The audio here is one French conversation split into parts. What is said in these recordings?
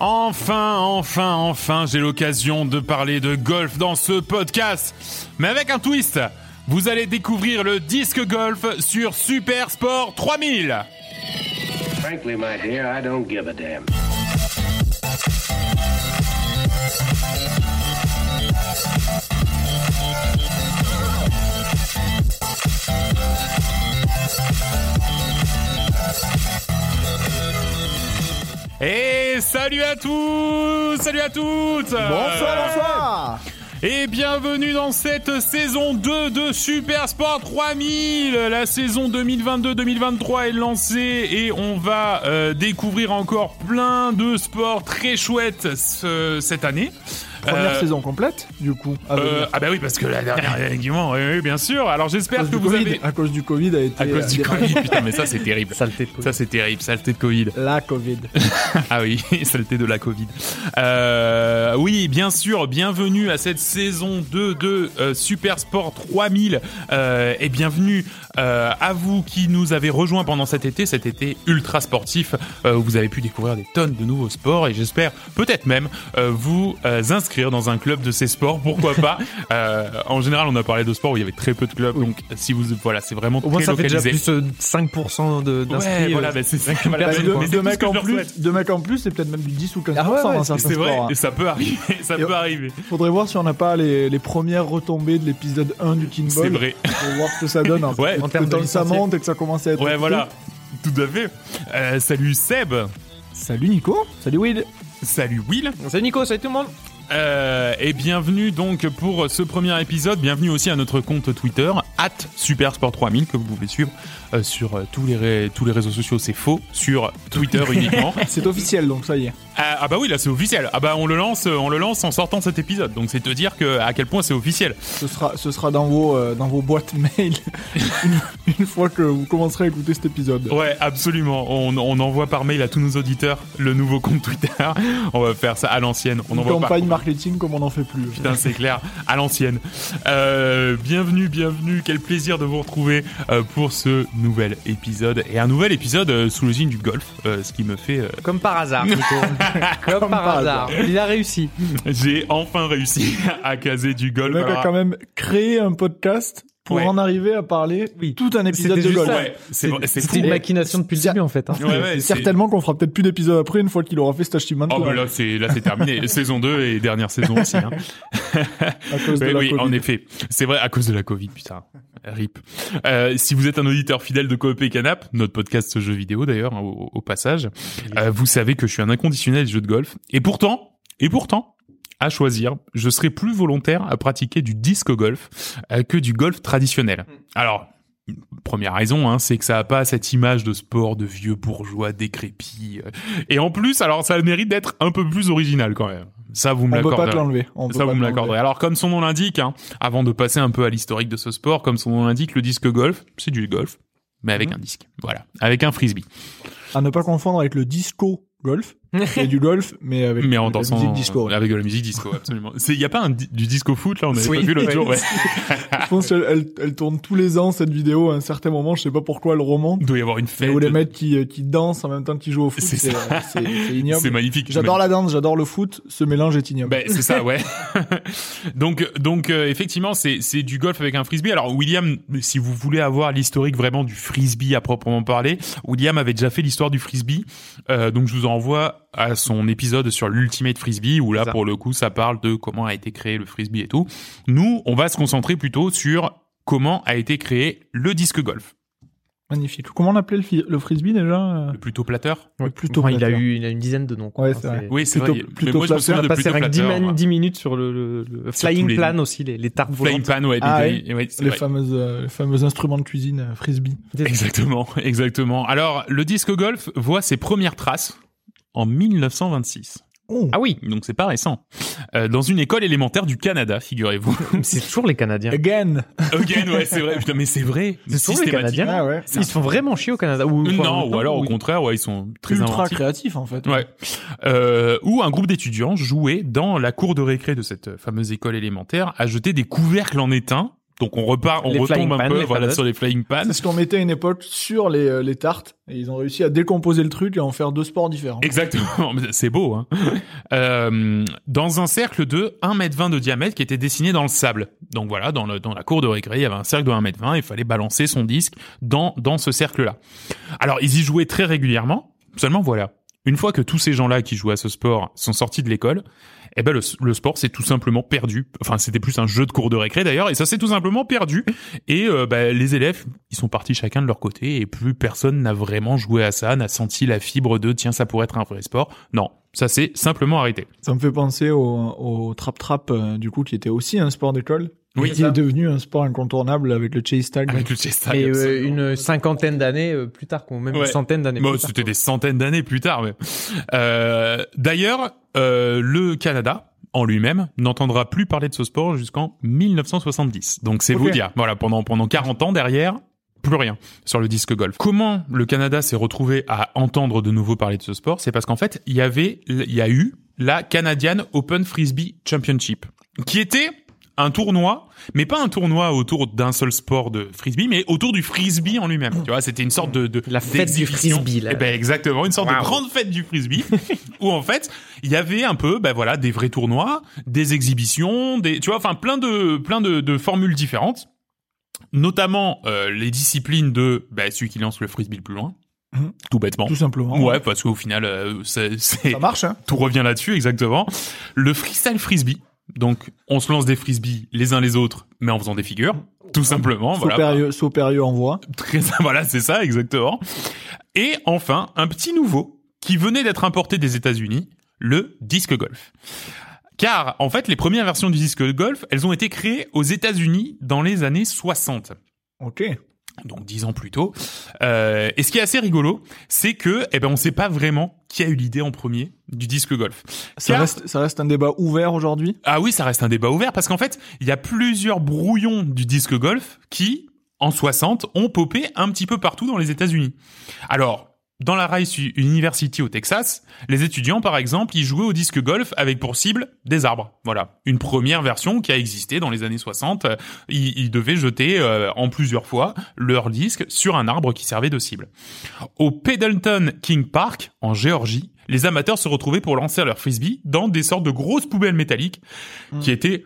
Enfin, enfin, enfin, j'ai l'occasion de parler de golf dans ce podcast. Mais avec un twist. Vous allez découvrir le disque golf sur Super Sport 3000. Frankly, my dear, I don't give a damn. Et salut à tous, salut à toutes. Bonsoir, bonsoir. Et bienvenue dans cette saison 2 de Super Sport 3000. La saison 2022-2023 est lancée et on va euh, découvrir encore plein de sports très chouettes ce- cette année. Première Euh, saison complète, du coup. euh, ah bah oui parce que la dernière effectivement, oui, oui, bien sûr. Alors j'espère que vous Covid, avez à cause du Covid a été à cause euh, du. Covid. Putain mais ça c'est terrible. Saleté de Ça c'est terrible, saleté de Covid. La Covid. Ah oui, saleté de la Covid. Euh, oui, bien sûr, bienvenue à cette saison 2 de euh, Super Sport 3000 euh, et bienvenue euh, à vous qui nous avez rejoints pendant cet été, cet été ultra sportif euh, où vous avez pu découvrir des tonnes de nouveaux sports et j'espère peut-être même euh, vous euh, dans un club de ces sports, pourquoi pas. Euh, en général, on a parlé de sports où il y avait très peu de clubs, donc si vous voilà, c'est vraiment Au moins, très ça fait déjà plus euh, 5% de- d'inscrits. Ouais, euh, voilà, bah, c'est ça. deux, c'est mecs en plus, deux mecs en plus, c'est peut-être même du 10 ou 15% Ah ouais, ouais, dans c'est- C'est vrai, hein. et ça peut arriver, ça Et- peut arriver. Faudrait voir si on n'a pas les, les premières retombées de l'épisode 1 du King C'est Ball. vrai. Pour voir ce que ça donne. hein. Ouais, en termes de ça monte et que ça commence à être. Ouais, voilà. Tout à fait. Euh, salut Seb. Salut Nico. Salut Will. Salut Will. Salut Nico, salut tout le monde. Euh, et bienvenue donc pour ce premier épisode. Bienvenue aussi à notre compte Twitter, at Supersport3000, que vous pouvez suivre euh, sur euh, tous, les tous les réseaux sociaux. C'est faux, sur Twitter uniquement. C'est officiel, donc ça y est. Ah, ah bah oui, là c'est officiel. Ah bah on le lance, euh, on le lance en sortant cet épisode. Donc c'est te dire que à quel point c'est officiel. Ce sera, ce sera dans vos, dans vos boîtes mail une, fois que vous commencerez à écouter cet épisode. Ouais, absolument. On, on envoie par mail à tous nos auditeurs le nouveau compte Twitter. On va faire ça à l'ancienne. On Une envoie par campagne marketing comme on n'en fait plus. Putain, c'est clair, à l'ancienne. Euh, bienvenue, bienvenue, quel plaisir de vous retrouver euh, pour ce nouvel épisode. Et un nouvel épisode euh, sous le signe du golf, euh, ce qui me fait... euh, Comme par hasard, Nico. Comme, Comme par par hasard. Il a réussi. J'ai enfin réussi à caser du golf. Le mec a quand même créé un podcast pour Ouais. en arriver à parler Oui. tout un épisode de ça. Ouais, c'est vrai, c'est C'était fou. une machination depuis le début en fait. hein. Ouais, certainement qu'on fera peut-être plus d'épisodes après une fois qu'il aura fait cet achievement Oh bah là c'est là c'est terminé saison 2 et dernière saison aussi hein. à cause de Oui, la oui, Covid. en effet. C'est vrai, à cause de la Covid, putain. RIP. Euh, si vous êtes un auditeur fidèle de Coop et Canap, notre podcast jeux vidéo d'ailleurs, hein, au, au passage, euh, vous savez que je suis un inconditionnel des jeux de golf. Et pourtant, et pourtant, à choisir, je serai plus volontaire à pratiquer du disque golf euh, que du golf traditionnel. Alors, Première raison, hein, c'est que ça a pas cette image de sport de vieux bourgeois décrépits. euh. Et en plus, alors ça a le mérite d'être un peu plus original quand même. Ça, vous me On peut pas l'accordez. te l'enlever. On peut Ça, vous me l'accorderez. Alors, comme son nom l'indique, hein, avant de passer un peu à l'historique de ce sport, comme son nom l'indique, le disque golf, c'est du golf, mais avec Mhm. un disque. Voilà. Avec un frisbee. À ne pas confondre avec le disco golf. C'est du golf, mais avec mais en la dansant. musique disco. ouais. Avec de la musique disco, absolument. Il y a pas un, du disco foot, là, on avait Oui. pas vu l'autre Ouais. jour, ouais. Je pense qu'elle elle, elle tourne tous les ans cette vidéo à un certain moment. Je sais pas pourquoi elle remonte. Il doit y avoir une fête. où les mecs qui, euh, qui dansent en même temps qu'ils jouent au foot, C'est c'est ignoble. C'est magnifique. J'adore la danse, j'adore le foot. Ce mélange est ignoble. Ben c'est ça, ouais. donc donc euh, effectivement c'est c'est du golf avec un frisbee. Alors William, si vous voulez avoir l'historique vraiment du frisbee à proprement parler, William avait déjà fait l'histoire du frisbee. Euh, donc je vous envoie à son épisode sur l'ultimate frisbee où là pour le coup ça parle de comment a été créé le frisbee et tout. Nous on va se concentrer plutôt sur comment a été créé le disque golf. Magnifique. Comment on appelait le, frisbee déjà euh Le plutôt platteur. Ouais, plutôt Enfin, il a eu il a une dizaine de noms. quoi. Ouais, Enfin, c'est vrai. Oui c'est Plutôt- vrai. Mais plutôt moi je me On a de passé avec 10, platteur. moi. minutes sur le, le, le flying les- plan aussi, les, les tartes Flying volantes. pan, ouais. Ah les- ouais, fameuses, euh, les fameux instruments de cuisine euh, frisbee. Exactement, exactement. Alors, le disque golf voit ses premières traces en 1926. Oh. Ah oui, Donc c'est pas récent. Euh, dans une école élémentaire du Canada, figurez-vous. c'est toujours les Canadiens. Again. Again, ouais, c'est vrai. Putain, mais c'est vrai. C'est toujours les. Canadiens. Ah ouais. Ils se font vraiment chier au Canada. Ou, Non, ou alors au contraire, ouais, ils sont très Ultra inventifs. créatif en fait. Ouais. Euh, où un groupe d'étudiants jouait dans la cour de récré de cette fameuse école élémentaire à jeter des couvercles en étain Donc on repart, on Les retombe un pan, peu les voilà sur les flying pans. C'est ce qu'on mettait à une époque sur les, euh, les tartes. Et ils ont réussi à décomposer le truc et à en faire deux sports différents. Exactement, c'est beau. Hein. Euh, dans un cercle de 1m20 de diamètre qui était dessiné dans le sable. Donc voilà, dans, le, dans la cour de récré, il y avait un cercle de 1m20, il fallait balancer son disque dans, dans ce cercle-là. Alors ils y jouaient très régulièrement, seulement voilà, une fois que tous ces gens-là qui jouaient à ce sport sont sortis de l'école, eh ben le, le sport s'est tout simplement perdu. Enfin, c'était plus un jeu de cours de récré d'ailleurs, et ça s'est tout simplement perdu. Et euh, bah, les élèves, ils sont partis chacun de leur côté, et plus personne n'a vraiment joué à ça, n'a senti la fibre de tiens, ça pourrait être un vrai sport. Non, ça s'est simplement arrêté. Ça me fait penser au, au trap-trap, euh, du coup, qui était aussi un sport d'école. Oui, qui est devenu un sport incontournable avec le chase tag. Avec le chess tag, Et euh, une cinquantaine d'années euh, plus tard, même Ouais. une centaine d'années Bon, plus tard. c'était des centaines d'années plus tard. Mais... Euh, D'ailleurs, euh, le Canada en lui-même n'entendra plus parler de ce sport jusqu'en 1970. Donc c'est vous dire, voilà, pendant pendant 40 ans derrière, plus rien sur le disque golf. Comment le Canada s'est retrouvé à entendre de nouveau parler de ce sport? C'est parce qu'en fait, il y avait, il y a eu la Canadian Open Frisbee Championship, qui était un tournoi, mais pas un tournoi autour d'un seul sport de frisbee, mais autour du frisbee en lui-même. Tu vois, c'était une sorte de, de La fête du frisbee, là. Eh ben exactement, une sorte de grande fête du frisbee où en fait il y avait un peu, ben voilà, des vrais tournois, des exhibitions, des, tu vois, enfin plein de plein de, de formules différentes, notamment euh, les disciplines de ben, celui qui lance le frisbee le plus loin, Mhm. tout bêtement. Tout simplement. Ouais, parce qu'au final, euh, c'est, c'est- Ça marche, hein. tout revient là-dessus exactement. Le freestyle frisbee. Donc, on se lance des frisbees les uns les autres, mais en faisant des figures, tout simplement. Saut Voilà. périlleux, saut périlleux en voie. Très, voilà, c'est ça, exactement. Et enfin, un petit nouveau qui venait d'être importé des États-Unis, le disque golf. Car, en fait, les premières versions du disque golf, elles ont été créées aux États-Unis dans les années 60 Ok. Donc dix ans plus tôt. Euh, et ce qui est assez rigolo, c'est que, eh ben, on sait pas vraiment qui a eu l'idée en premier du disque golf. Ça Car- reste, ça reste un débat ouvert aujourd'hui? Ah oui, ça reste un débat ouvert parce qu'en fait, il y a plusieurs brouillons du disque golf qui, en 60, ont popé un petit peu partout dans les États-Unis. Alors, dans la Rice University au Texas, les étudiants, par exemple, ils jouaient au disque golf avec pour cible des arbres. Voilà, une première version qui a existé dans les années 60. Euh, Ils, ils devaient jeter euh, en plusieurs fois leur disque sur un arbre qui servait de cible. Au Pendleton King Park, en Géorgie, les amateurs se retrouvaient pour lancer leur frisbee dans des sortes de grosses poubelles métalliques qui étaient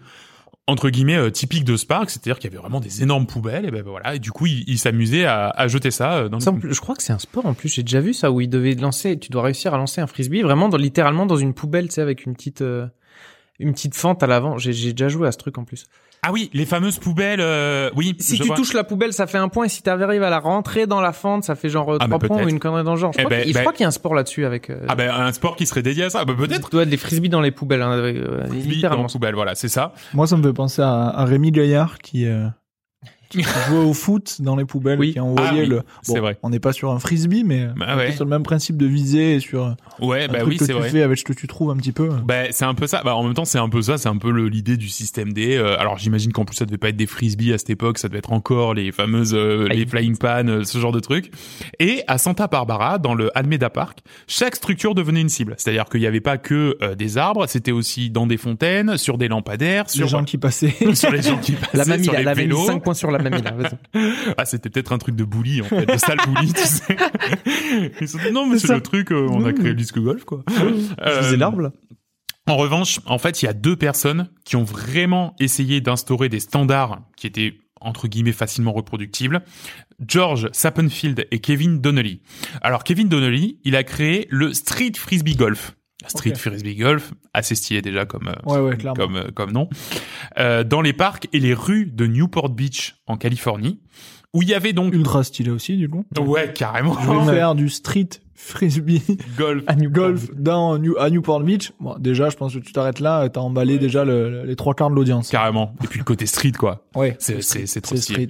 entre guillemets euh, typiques de Spark, c'est-à-dire qu'il y avait vraiment des énormes poubelles et ben voilà, et du coup ils ils s'amusaient à, à jeter ça euh, dans Ça, le je crois que c'est un sport en plus. J'ai déjà vu ça où il devait lancer. Tu dois réussir à lancer un frisbee vraiment dans, littéralement dans une poubelle, tu sais, avec une petite euh, une petite fente à l'avant. J'ai déjà joué à ce truc en plus. Ah oui, les fameuses poubelles euh, oui, Si tu vois. touches la poubelle, ça fait un point. Et si t'arrives à la rentrer dans la fente, ça fait genre euh, Ah, trois bah, points ou une connerie dans le genre. Je Eh crois ben, qu'il ben- crois qu'il y a un sport là-dessus avec. Euh, Ah ben un sport qui serait dédié à ça, bah, peut-être. tu dois des frisbees dans les poubelles, hein, avec, euh, Frisbee dans littéralement. poubelle, voilà, c'est ça. Moi, ça me fait penser à, à Rémi Gaillard qui, euh, qui jouait au foot dans les poubelles, Oui. qui envoyait Ah oui, le. c'est vrai. On n'est pas sur un frisbee, mais Bah ouais. sur le même principe de visée et sur un Ouais, bah truc oui, que c'est tu vrai. fais avec ce que tu trouves un petit peu. Bah, c'est un peu ça. Bah, en même temps, c'est un peu ça. C'est un peu l'idée du système D. Euh, alors, j'imagine qu'en plus, ça devait pas être des frisbees à cette époque. Ça devait être encore les fameuses, euh, les flying pan, euh, ce genre de trucs. Et à Santa Barbara, dans le Almeda Park, chaque structure devenait une cible. C'est-à-dire qu'il y avait pas que des arbres. C'était aussi dans des fontaines, sur des lampadaires, Les sur, gens qui passaient. sur les gens qui passaient, La mamie, sur les elle avait mis vélos. 5 points sur la Ah, c'était peut-être un truc de bully, en fait, de sale bully, tu sais. Ils se sont dit, non, mais C'est c'est le truc, euh, on a créé le disque golf, quoi. Je Euh, faisais l'arbre, là. En revanche, en fait, il y a deux personnes qui ont vraiment essayé d'instaurer des standards qui étaient entre guillemets facilement reproductibles. George Sappenfield et Kevin Donnelly. Alors Kevin Donnelly, il a créé le Street Frisbee Golf. Street Ok. Frisbee Golf, assez stylé déjà comme euh, Ouais, ouais, clairement. comme euh, comme nom. Euh, dans les parcs et les rues de Newport Beach en Californie, où il y avait donc Ultra stylé aussi, du coup. ouais carrément Je vais faire du street frisbee golf. À Newport golf dans New, à Newport Beach. Bon, déjà, je pense que tu t'arrêtes là, t'as emballé déjà le- les trois quarts de l'audience. Carrément. Et puis le côté street quoi. Ouais. C'est trop street.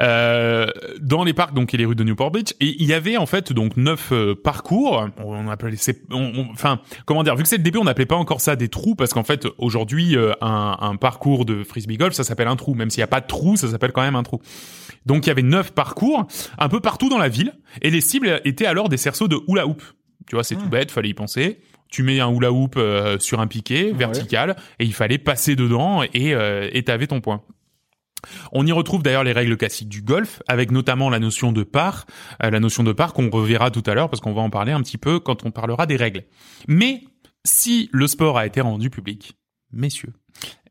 Euh, dans les parcs donc et les rues de Newport Beach et il y avait en fait donc neuf euh, parcours on appelait c'est on- on- enfin comment dire vu que c'est le début on n'appelait pas encore ça des trous parce qu'en fait aujourd'hui euh, un, un parcours de frisbee golf ça s'appelle un trou même s'il n'y a pas de trou ça s'appelle quand même un trou donc il y avait neuf parcours un peu partout dans la ville et les cibles étaient alors des cerceaux de hula hoop. Tu vois c'est tout bête fallait y penser. Tu mets un hula hoop euh, sur un piquet vertical et il fallait passer dedans et euh, et t'avais ton point. On y retrouve d'ailleurs les règles classiques du golf, avec notamment la notion de part, euh, la notion de part qu'on reverra tout à l'heure parce qu'on va en parler un petit peu quand on parlera des règles. Mais si le sport a été rendu public, messieurs,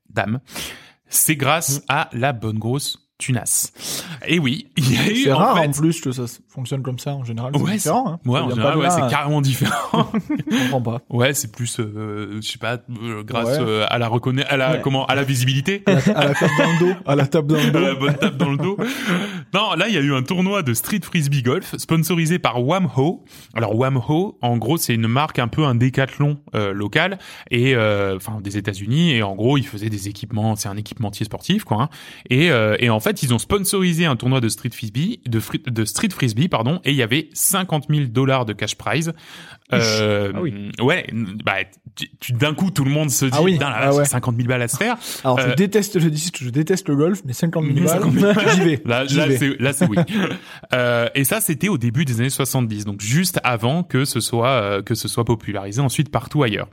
dames, c'est grâce Mm. à la bonne grosse tunasse. Et oui, il y a eu C'est rare fait- en plus que ça fonctionne comme ça en général. Ouais, c'est. Hein. Ouais, ouais, carrément différent. Je comprends pas. ouais, c'est plus, euh, je sais pas, euh, grâce Ouais. euh, à la reconna- à la comment, à la visibilité. À la, à la tape dans le dos. À la tape dans le à la dos. bonne tape dans le dos. Non, là, il y a eu un tournoi de street frisbee golf sponsorisé par Whamho. Alors Whamho, en gros, c'est une marque un peu un décathlon euh, local et euh, enfin des États-Unis et en gros, ils faisaient des équipements, c'est un équipementier sportif quoi. hein. Et euh, et en fait, ils ont sponsorisé un tournoi de street frisbee, de, fri- de street frisbee pardon, et il y avait 50 000 dollars de cash prize. Euh, Ah oui. Ouais, bah d'un coup tout le monde se dit, Ah oui, la ah vache, ouais. 50 000 balles à se faire. Alors, Euh, je déteste le disque, je déteste le golf, mais 50 000 balles, 50 000 j'y vais. Là, là, c'est oui. Euh, et ça, c'était au début des années 70, donc juste avant que ce soit euh, que ce soit popularisé ensuite partout ailleurs.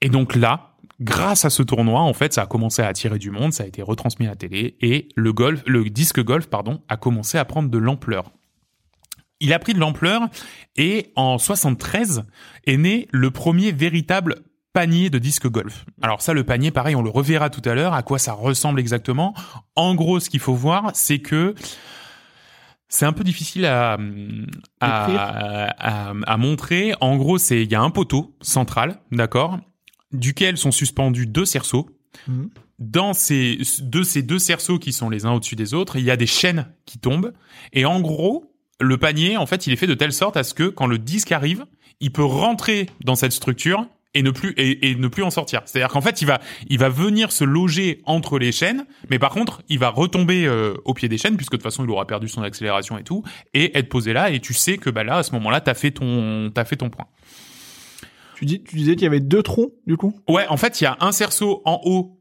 Et donc là, grâce à ce tournoi, en fait, ça a commencé à attirer du monde, ça a été retransmis à la télé et le golf, le disque golf, pardon, a commencé à prendre de l'ampleur. Il a pris de l'ampleur et en 73 est né le premier véritable panier de disque golf. Alors ça, le panier, pareil, on le reverra tout à l'heure, à quoi ça ressemble exactement. En gros, ce qu'il faut voir, c'est que c'est un peu difficile à, à, à, à montrer. En gros, c'est il y a un poteau central, d'accord, duquel sont suspendus deux cerceaux. Mhm. Dans ces de ces deux cerceaux qui sont les uns au-dessus des autres, il y a des chaînes qui tombent. Et en gros, le panier, en fait, il est fait de telle sorte à ce que quand le disque arrive, il peut rentrer dans cette structure et ne plus et, et ne plus en sortir. C'est-à-dire qu'en fait, il va il va venir se loger entre les chaînes, mais par contre, il va retomber euh, au pied des chaînes puisque de toute façon, il aura perdu son accélération et tout et être posé là et tu sais que bah là à ce moment-là, t'as fait ton t'as fait ton point. Tu, dis, tu disais qu'il y avait deux trous, du coup? Ouais, en fait, il y a un cerceau en haut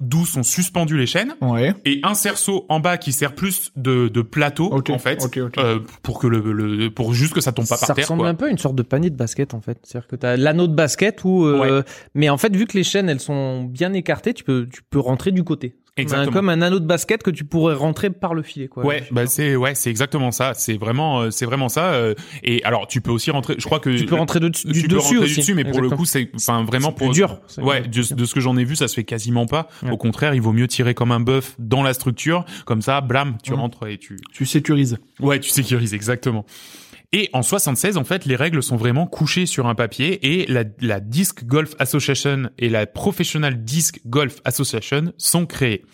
d'où sont suspendues les chaînes Ouais. et un cerceau en bas qui sert plus de, de plateau en fait euh, pour que le, le pour juste que ça tombe pas ça par terre ressemble quoi. un peu à une sorte de panier de basket en fait. C'est-à-dire que tu as l'anneau de basket où, euh, mais en fait vu que les chaînes elles sont bien écartées, tu peux tu peux rentrer du côté. Comme un, Exactement. comme un anneau de basket que tu pourrais rentrer par le filet quoi. Ouais, bah c'est ouais, c'est exactement ça. C'est vraiment euh, c'est vraiment ça. euh, et alors tu peux aussi rentrer. Je crois que Tu peux rentrer de, tu du peux dessus rentrer aussi. dessus, mais pour le coup c'est enfin vraiment pour dur. Ouais, de, de ce que j'en ai vu, ça se fait quasiment pas. Ouais. Au contraire, il vaut mieux tirer comme un bœuf dans la structure, comme ça, blam, tu rentres et tu. Tu sécurises. Ouais, tu sécurises exactement. Et en 76, en fait, les règles sont vraiment couchées sur un papier et la, la Disc Golf Association et la Professional Disc Golf Association sont créées.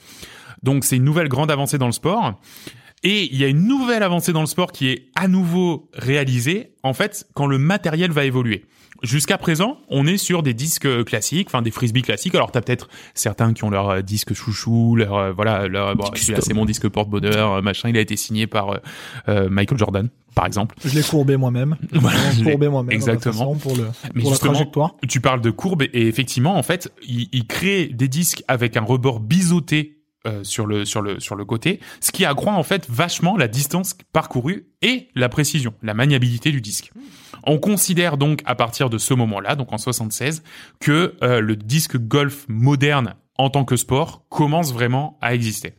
Donc c'est une nouvelle grande avancée dans le sport. Et il y a une nouvelle avancée dans le sport qui est à nouveau réalisée, en fait, quand le matériel va évoluer. Jusqu'à présent, on est sur des disques classiques, enfin des frisbees classiques. Alors t'as peut-être certains qui ont leur euh, disque chouchou, leur euh, voilà, leur bon, c'est mon disque porte-bonheur, euh, machin. Il a été signé par euh, Michael Jordan, par exemple. Je l'ai courbé moi-même. Voilà, Je courbé moi-même. exactement. Pour, le, Mais pour la justement, trajectoire. Tu parles de courbe et effectivement, en fait, il, il crée des disques avec un rebord biseauté euh, sur le sur le sur le côté, ce qui accroît en fait vachement la distance parcourue et la précision, la maniabilité du disque. On considère donc à partir de ce moment-là, donc en 76, que euh, le disque golf moderne en tant que sport commence vraiment à exister.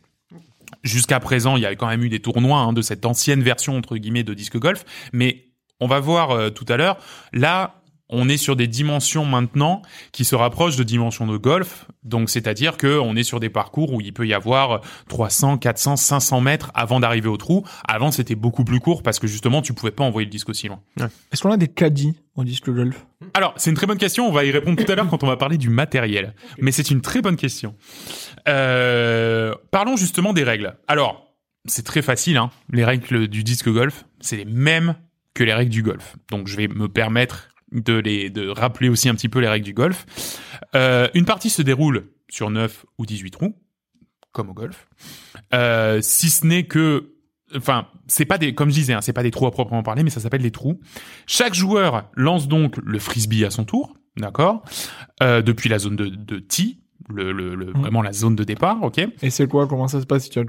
Jusqu'à présent, il y a quand même eu des tournois hein, de cette ancienne version entre guillemets de disque golf, mais on va voir euh, tout à l'heure. Là, on est sur des dimensions maintenant qui se rapprochent de dimensions de golf. Donc, c'est-à-dire que on est sur des parcours où il peut y avoir 300, 400, 500 mètres avant d'arriver au trou. Avant, c'était beaucoup plus court parce que justement, tu pouvais pas envoyer le disque aussi loin. Est-ce qu'on a des caddies au disque golf? Alors, c'est une très bonne question. On va y répondre tout à l'heure quand on va parler du matériel. Mais c'est une très bonne question. Euh, parlons justement des règles. Alors, c'est très facile. Hein. Les règles du disque golf, c'est les mêmes que les règles du golf. Donc, je vais me permettre de les de rappeler aussi un petit peu les règles du golf. Euh, une partie se déroule sur 9 ou 18 trous, comme au golf. Euh, si ce n'est que enfin, c'est pas des, comme je disais, hein, c'est pas des trous à proprement parler, mais ça s'appelle des trous. Chaque joueur lance donc le frisbee à son tour, d'accord, depuis la zone de, de tee, le, le, le- Mhm. vraiment la zone de départ, ok. Et c'est quoi Comment ça se passe? Tu,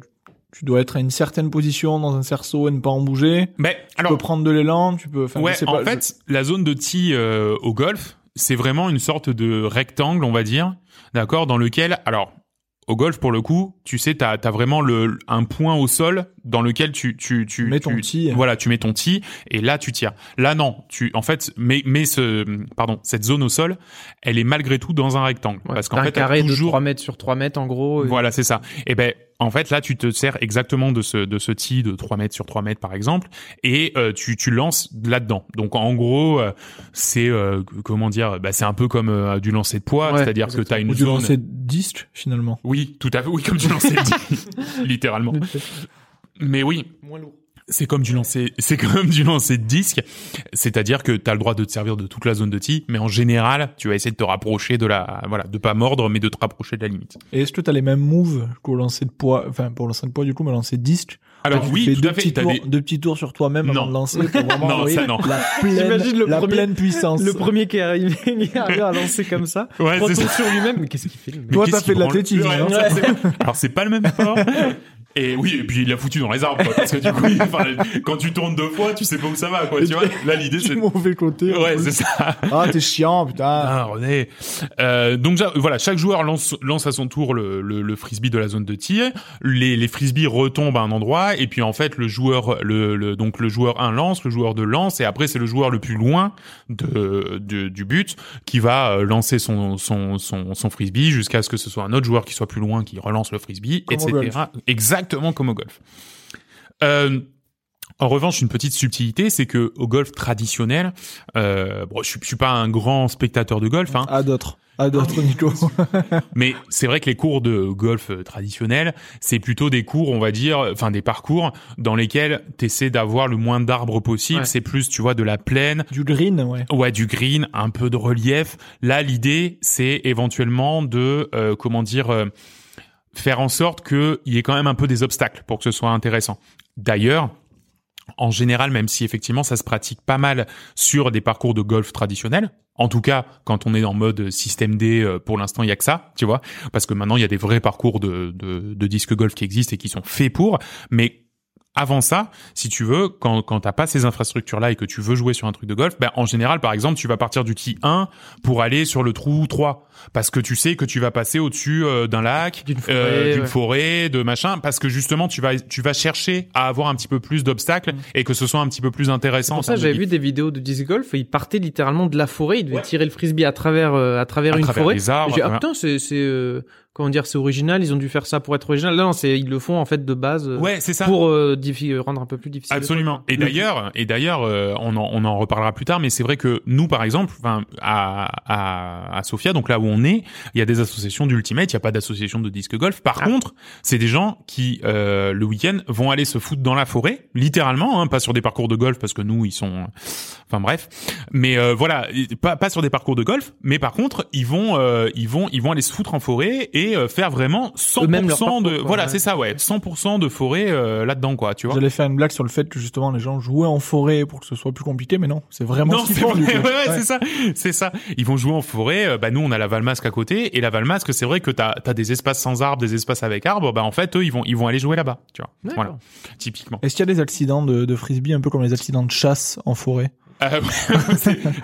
tu dois être à une certaine position dans un cerceau et ne pas en bouger? Mais Tu alors, peux prendre de l'élan, tu peux. ouais, en pas, je- fait, la zone de tee euh, au golf, c'est vraiment une sorte de rectangle, on va dire, d'accord, dans lequel, alors, au golf, pour le coup, tu sais, t'as as vraiment le un point au sol dans lequel tu tu tu mets ton tu- tee. Voilà, tu mets ton tee et là tu tires. Là non, tu en fait, mais mais ce pardon, cette zone au sol, elle est malgré tout dans un rectangle Ouais, parce qu'en un fait, t'as carré de toujours 3 mètres sur 3 mètres en gros. et- voilà, c'est ça. Et ben, en fait, là, tu te sers exactement de ce de ce tee de 3 mètres sur 3 mètres, par exemple, et euh, tu tu lances là-dedans. Donc, en gros, euh, c'est euh, comment dire, bah, c'est un peu comme euh, du lancer de poids, Ouais, c'est-à-dire que tu as une Ou du lancer disque, finalement. Oui, tout à fait. Oui, comme du lancer de littéralement. Mais oui, Moins lourd. c'est comme du lancer, c'est comme du lancer de disque, c'est-à-dire que tu as le droit de te servir de toute la zone de tee, mais en général, tu vas essayer de te rapprocher de la, voilà, de pas mordre, mais de te rapprocher de la limite. Et est-ce que t'as les mêmes moves qu'au lancer de poids, enfin, pour lancer de poids, du coup, mais lancer disque? Alors Tu oui, fais tout deux à fait. petits tours, des- deux petits tours sur toi-même avant de lancer pour vraiment Non, ça, non. la pleine, le la premier- pleine puissance. Le premier qui est arrivé, qui arrive à lancer comme ça, Ouais, prend sur lui-même, mais qu'est-ce qu'il fait Toi, t'as fait de l'athlétisme, Ouais, hein. Alors c'est pas le même sport. Et oui, et puis il a foutu dans les arbres, quoi, parce que du coup, il- quand tu tournes deux fois, tu sais pas où ça va, quoi. Tu vois, là l'idée c'est, mauvais côté. ouais, c'est ça. Ah, t'es chiant, putain. Ah, René. Euh, donc voilà, chaque joueur lance lance à son tour le, le, le frisbee de la zone de tir. Les, les frisbees retombent à un endroit et puis en fait le joueur le, le donc le joueur 1 lance, le joueur 2 lance et après c'est le joueur le plus loin de, de- du but qui va euh, lancer son son son, son frisbee jusqu'à ce que ce soit un autre joueur qui soit plus loin qui relance le frisbee, etc. Exactement comme au golf. Euh, en revanche, une petite subtilité, c'est que au golf traditionnel, euh, bon, je, suis- je suis pas un grand spectateur de golf, hein, À d'autres. À d'autres, Nico. mais c'est vrai que les cours de golf euh, traditionnels, c'est plutôt des cours, on va dire, enfin des parcours dans lesquels tu essaies d'avoir le moins d'arbres possible. Ouais. C'est plus, tu vois, de la plaine, du green, ouais. ouais, du green, un peu de relief. Là, l'idée, c'est éventuellement de, euh, comment dire, euh, faire en sorte qu'il y ait quand même un peu des obstacles pour que ce soit intéressant. D'ailleurs, en général, même si effectivement ça se pratique pas mal sur des parcours de golf traditionnels, en tout cas quand on est en mode système D, euh, pour l'instant il y a que ça, tu vois, parce que maintenant il y a des vrais parcours de, de, de disque golf qui existent et qui sont faits pour, mais avant ça, si tu veux, quand, quand t'as pas ces infrastructures-là et que tu veux jouer sur un truc de golf, ben, en général, par exemple, tu vas partir du tee 1 pour aller sur le trou 3. Parce que tu sais que tu vas passer au-dessus euh, d'un lac, D'une forêt, euh, ouais. forêt, de machin, parce que justement, tu vas, tu vas chercher à avoir un petit peu plus d'obstacles et que ce soit un petit peu plus intéressant. Pour ça, j'avais vu des vidéos de disc golf et il partait littéralement de la forêt. Il devait tirer le frisbee à travers euh, à travers À une travers forêt. les arbres, Et ah putain, c'est c'est euh, comment dire, c'est original. Ils ont dû faire ça pour être original. Non, c'est ils le font en fait de base euh, Ouais, c'est ça. pour euh, diffi- euh, rendre un peu plus difficile. le Absolument. Et d'ailleurs, et d'ailleurs, euh, on en, on en reparlera plus tard, mais c'est vrai que nous, par exemple, enfin, à, à, à Sofia, donc là où on est, il y a des associations d'ultimate, il n'y a pas d'association de disque golf. Par Ah. contre, c'est des gens qui, euh, le week-end, vont aller se foutre dans la forêt, littéralement, hein, pas sur des parcours de golf, parce que nous, ils sont, enfin bref, mais euh, voilà, pas, pas sur des parcours de golf, mais par contre, ils vont, euh, ils vont, ils vont aller se foutre en forêt et euh, faire vraiment 100% Eux-mêmes leur parcours, de, voilà, ouais. c'est ça, ouais, 100% de forêt euh, là-dedans, quoi, tu vois. J'allais faire une blague sur le fait que justement les gens jouaient en forêt pour que ce soit plus compliqué, mais non, c'est vraiment Non, ce c'est font. vrai, du ouais, coup. ouais, Ouais. c'est ça, c'est ça. Ils vont jouer en forêt. euh, Bah nous, on a la Valmasque à côté, et la Valmasque, c'est vrai que t'as as des espaces sans arbres, des espaces avec arbres. Bah en fait, eux, ils vont ils vont aller jouer là-bas, tu vois. D'accord. Voilà, typiquement. Est-ce qu'il y a des accidents de, de frisbee un peu comme les accidents de chasse en forêt? Euh,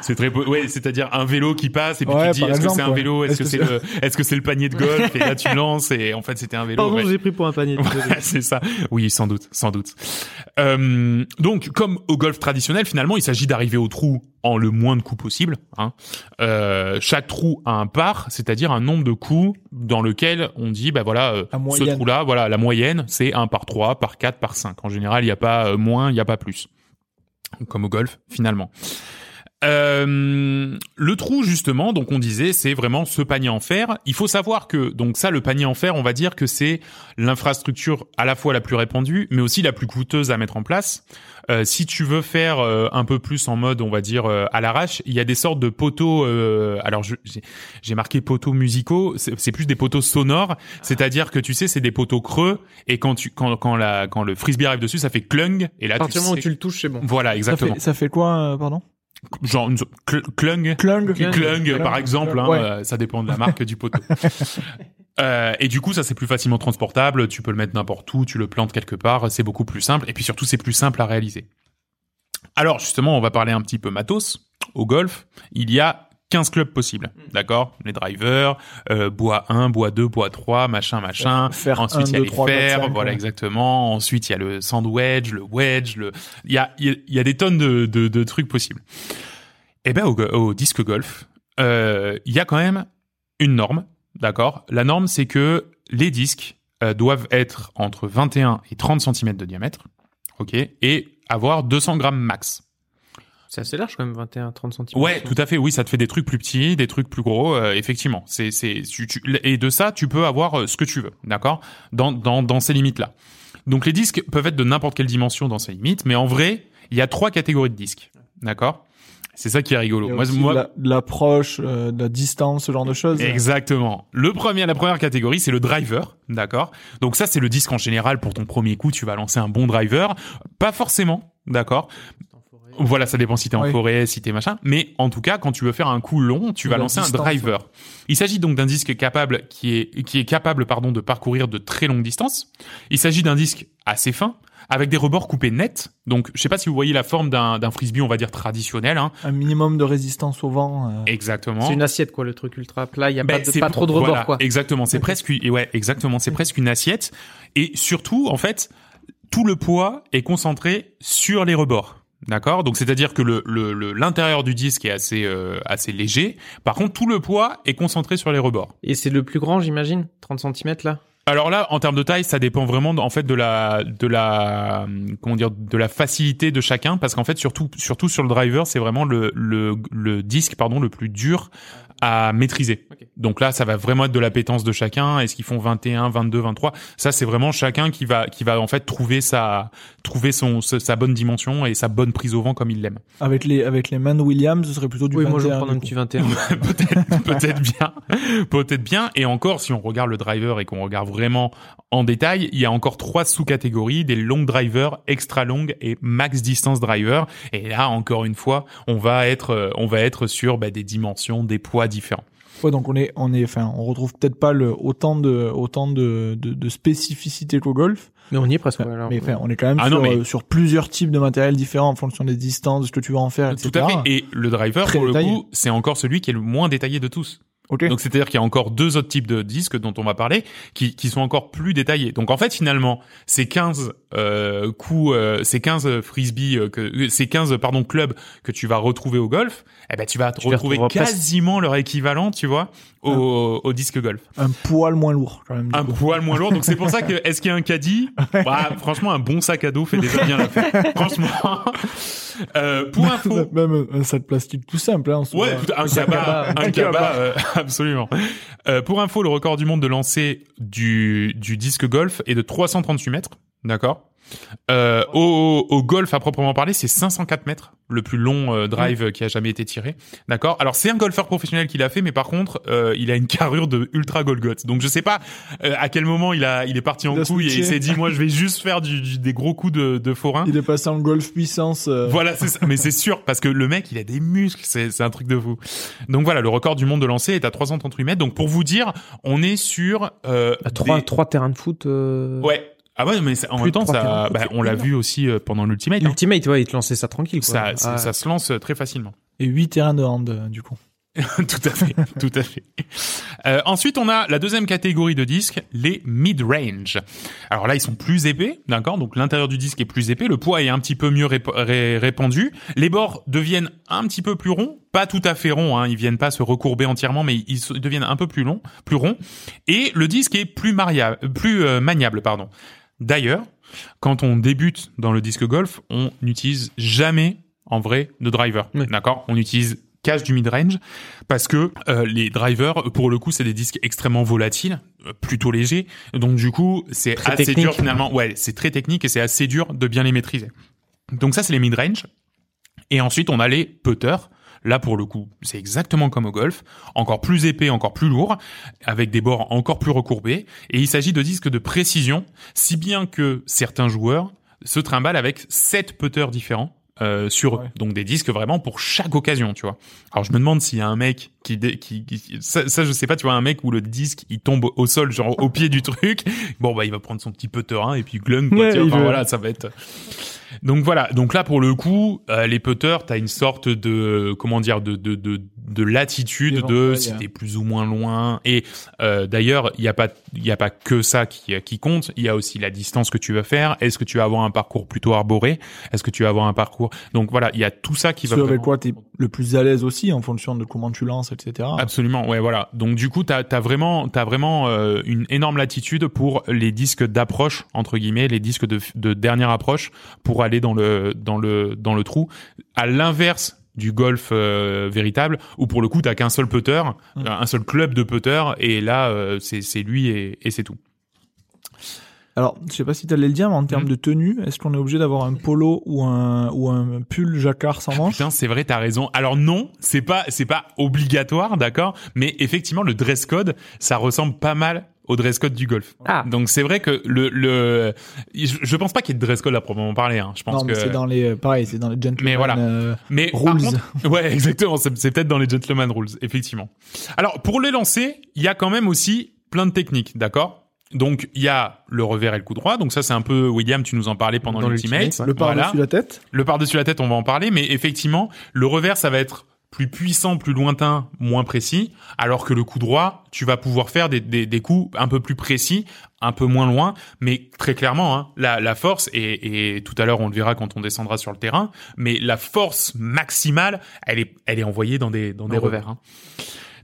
c'est- très beau. Ouais, c'est-à-dire un vélo qui passe et puis Ouais, tu te dis est-ce que c'est un vélo, est-ce que que c'est le est-ce que c'est le panier de golf? Et là tu lances et en fait c'était un vélo. Pardon, ouais. j'ai pris pour un panier. Ouais, c'est ça. Oui, sans doute, sans doute. Euh, donc, comme au golf traditionnel, finalement, il s'agit d'arriver au trou en le moins de coups possible. Hein. Euh, chaque trou a un par, c'est-à-dire un nombre de coups dans lequel on dit, bah voilà, euh, ce trou-là, voilà, la moyenne, c'est 1 par 3, par 4, par 5. En général, il n'y a pas euh, moins, il n'y a pas plus. Comme au golf, finalement. Euh, le trou justement, donc on disait, c'est vraiment ce panier en fer. Il faut savoir que donc ça, le panier en fer, on va dire que c'est l'infrastructure à la fois la plus répandue, mais aussi la plus coûteuse à mettre en place. Euh, si tu veux faire euh, un peu plus en mode, on va dire euh, à l'arrache, il y a des sortes de poteaux. euh, alors j'ai marqué poteaux musicaux, c'est plus des poteaux sonores, c'est-à-dire que tu sais, c'est des poteaux creux et quand tu quand quand la quand le frisbee arrive dessus, ça fait clung et là À tu partir du moment où tu le touches, c'est bon. voilà ça exactement. fait, ça fait quoi, euh, pardon? Genre une clung. Clung. Clung. Clung, par exemple, hein, Ouais. euh, ça dépend de la marque du poteau. Euh, et du coup, ça c'est plus facilement transportable. Tu peux le mettre n'importe où, tu le plantes quelque part. C'est beaucoup plus simple. Et puis surtout, c'est plus simple à réaliser. Alors justement, on va parler un petit peu matos. Au golf, il y a 15 clubs possibles, d'accord? Les drivers, euh, bois 1, bois 2, bois 3, machin, machin. Faire Ensuite, il y a deux, les voilà ouais. exactement. Ensuite, il y a le sand wedge, le wedge, le il y a il y a, des tonnes de, de, de trucs possibles. Eh ben au, au disque golf, euh, il y a quand même une norme, d'accord? La norme c'est que les disques euh, doivent être entre 21 et 30 cm de diamètre, OK? Et avoir 200 grammes max. C'est assez large quand même, 21-30 cm. Ouais, tout à fait. Oui, ça te fait des trucs plus petits, des trucs plus gros. euh, effectivement, c'est c'est tu- tu- et de ça, tu peux avoir euh, ce que tu veux, d'accord? Dans dans dans ces limites là. Donc les disques peuvent être de n'importe quelle dimension dans ces limites, mais en vrai, il y a trois catégories de disques, d'accord? C'est ça qui est rigolo. Moi, moi, de la- de l'approche, euh, de la distance, ce genre de choses. Exactement. Le premier, la première catégorie, c'est le driver, d'accord? Donc ça, c'est le disque en général pour ton premier coup. Tu vas lancer un bon driver, pas forcément, d'accord? Voilà, ça dépend si t'es en Oui. forêt, si t'es machin. Mais en tout cas, quand tu veux faire un coup long, tu vas la lancer distance, un driver. Il s'agit donc d'un disque capable qui est qui est capable, pardon, de parcourir de très longues distances. Il s'agit d'un disque assez fin. Avec des rebords coupés nets, donc je sais pas si vous voyez la forme d'un d'un frisbee, on va dire traditionnel, hein. Un minimum de résistance au vent. euh, Exactement. C'est une assiette, quoi, le truc ultra plat. Il y a Ben, pas, de- trop de rebord, voilà, quoi. Exactement, c'est presque ouais, exactement, c'est presque une assiette et surtout en fait, tout le poids est concentré sur les rebords. D'accord Donc c'est-à-dire que le le- le- l'intérieur du disque est assez euh, assez léger. Par contre, tout le poids est concentré sur les rebords. Et c'est le plus grand, j'imagine 30 cm, là? Alors là, en termes de taille, ça dépend vraiment en fait de la de la comment dire de la facilité de chacun parce qu'en fait surtout surtout sur le driver, c'est vraiment le le le disque pardon le plus dur à maîtriser. Donc là, ça va vraiment être de l'appétence de chacun. Est-ce qu'ils font 21, 22, 23 Ça, c'est vraiment chacun qui va qui va en fait trouver sa trouver son sa bonne dimension et sa bonne prise au vent comme il l'aime. Avec les, avec les de Williams, ce serait plutôt du Oui, 21. moi, je vais prendre un petit 21. peut-être peut-être bien peut-être bien et encore si on regarde le driver et qu'on regarde vraiment en détail il y a encore trois sous-catégories des long drivers extra longues et max distance driver et là encore une fois on va être euh, on va être sur bah, des dimensions des poids différents Ouais, donc on est, on est, enfin, on retrouve peut-être pas le, autant de, autant de, de, de spécificité qu'au golf. Mais on y est presque. Enfin, ouais, alors. mais enfin, on est quand même Ah sur, non, mais- euh, sur plusieurs types de matériel différents en fonction des distances, de ce que tu veux en faire, etc. tout à fait et le driver Très pour le coup c'est encore celui qui est le moins détaillé de tous Ok. Donc c'est-à-dire qu'il y a encore deux autres types de disques dont on va parler qui, qui sont encore plus détaillés. Donc en fait finalement ces 15 euh, coups, euh, ces 15 frisbee, euh, que, euh, ces 15 pardon clubs que tu vas retrouver au golf, eh ben tu vas Tu retrouver quasiment leur équivalent, tu vois, au, au disque golf. un poil moins lourd, quand même. Un coup. poil moins lourd. Donc c'est pour ça que est-ce qu'il y a un caddie? Bah, Franchement un bon sac à dos fait déjà bien l'affaire. Franchement. Euh, pour info, Même un sac plastique tout simple, hein. Ouais, tout- un cabas, à- un cabas. euh, absolument. Euh, pour info, le record du monde de lancer du, du disque golf est de 338 mètres, d'accord? Euh, au, au golf à proprement parler, c'est 504 mètres, le plus long euh, drive qui a jamais été tiré. D'accord? Alors c'est un golfeur professionnel qui l'a fait, mais par contre, euh, il a une carrure de ultra Golgoth. Donc je sais pas euh, à quel moment il a, il est parti en couille et il s'est dit, moi je vais juste faire du, du- des gros coups de, de forain. Il est passé en golf puissance. euh, Voilà, c'est ça. Mais c'est sûr, parce que le mec, il a des muscles, c'est, c'est un truc de fou. Donc voilà, le record du monde de lancer est à 338 mètres. Donc pour vous dire, on est sur... Euh, À trois, des- trois terrains de foot. euh, Ouais. Ah ouais, mais c'est- en Plus même de temps, ça, bah, on l'a vu aussi euh, pendant l'Ultimate. hein. Ultimate, ouais, il te lançait ça tranquille, quoi. Ça, ça se lance euh, très facilement. Et 8 terrains de hand, euh, du coup. tout à fait, tout à fait. Euh, ensuite, on a la deuxième catégorie de disques, les mid-range. Alors là, ils sont plus épais, d'accord? Donc l'intérieur du disque est plus épais, le poids est un petit peu mieux rép- ré- répandu, les bords deviennent un petit peu plus ronds, pas tout à fait ronds, hein, ils viennent pas se recourber entièrement, mais ils deviennent un peu plus longs, plus ronds, et le disque est plus maria- plus euh, maniable, pardon. D'ailleurs, quand on débute dans le disque golf, on n'utilise jamais en vrai de driver, Oui. d'accord? On utilise cache du mid-range parce que euh, les drivers pour le coup c'est des disques extrêmement volatiles euh, plutôt légers. Donc du coup c'est assez technique. dur finalement. Ouais c'est très technique et c'est assez dur de bien les maîtriser. Donc ça c'est les mid-range. Et ensuite on a les putters Là, pour le coup, c'est exactement comme au golf, encore plus épais, encore plus lourd, avec des bords encore plus recourbés. Et il s'agit de disques de précision, si bien que certains joueurs se trimballent avec sept putters différents euh, sur eux. Donc des disques vraiment pour chaque occasion, tu vois. Alors je me demande s'il y a un mec qui, dé- qui, qui- ça, ça, je sais pas, tu vois un mec où le disque il tombe au sol genre au pied du truc. Bon bah il va prendre son petit putter hein, et puis glung quoi, Ouais, tu vois. il Enfin, veut- voilà, ça va être Donc voilà. Donc là, pour le coup, euh, les putters, t'as une sorte de comment dire de de de, de latitude de si t'es plus ou moins loin. Et euh, d'ailleurs, il y a pas il y a pas que ça qui qui compte. Il y a aussi la distance que tu vas faire. Est-ce que tu vas avoir un parcours plutôt arboré? Est-ce que tu vas avoir un parcours? Donc voilà, il y a tout ça qui va. Ce avec vraiment- quoi t'es le plus à l'aise aussi en fonction de comment tu lances, etc. Absolument, ouais, voilà. Donc du coup, t'as as vraiment, t'as vraiment euh, une énorme latitude pour les disques d'approche entre guillemets, les disques de, de dernière approche pour aller dans le dans le dans le trou. À l'inverse du golf euh, véritable, où pour le coup t'as qu'un seul putter, Mm. un seul club de putter, et là euh, c'est c'est lui et, et c'est tout. Alors, je sais pas si t'allais le dire, mais en termes Mhm. de tenue, est-ce qu'on est obligé d'avoir un polo ou un ou un pull jacquard sans manches Putain, c'est vrai, t'as raison. Alors non, c'est pas c'est pas obligatoire, d'accord, mais effectivement le dress code, ça ressemble pas mal au dress code du golf. Ah. Donc c'est vrai que le le je, je pense pas qu'il y ait de dress code à proprement parler. Hein. Je pense Non, mais que c'est dans les pareil, c'est dans les gentlemen. Mais voilà. euh, mais par rules. contre- ouais, exactement. C'est c'est peut-être dans les gentleman rules, effectivement. Alors pour les lancer, il y a quand même aussi plein de techniques, d'accord? Donc il y a le revers et le coup droit. Donc ça c'est un peu William, tu nous en parlais pendant Dans l'ultimate. le par Voilà. dessus la tête. Le par-dessus la tête, on va en parler, mais effectivement, le revers, ça va être plus puissant, plus lointain, moins précis, alors que le coup droit, tu vas pouvoir faire des, des, des coups un peu plus précis, un peu moins loin, mais très clairement, hein, la, la force, et, et tout à l'heure on le verra quand on descendra sur le terrain, mais la force maximale, elle est, elle est envoyée dans des, dans des revers. hein.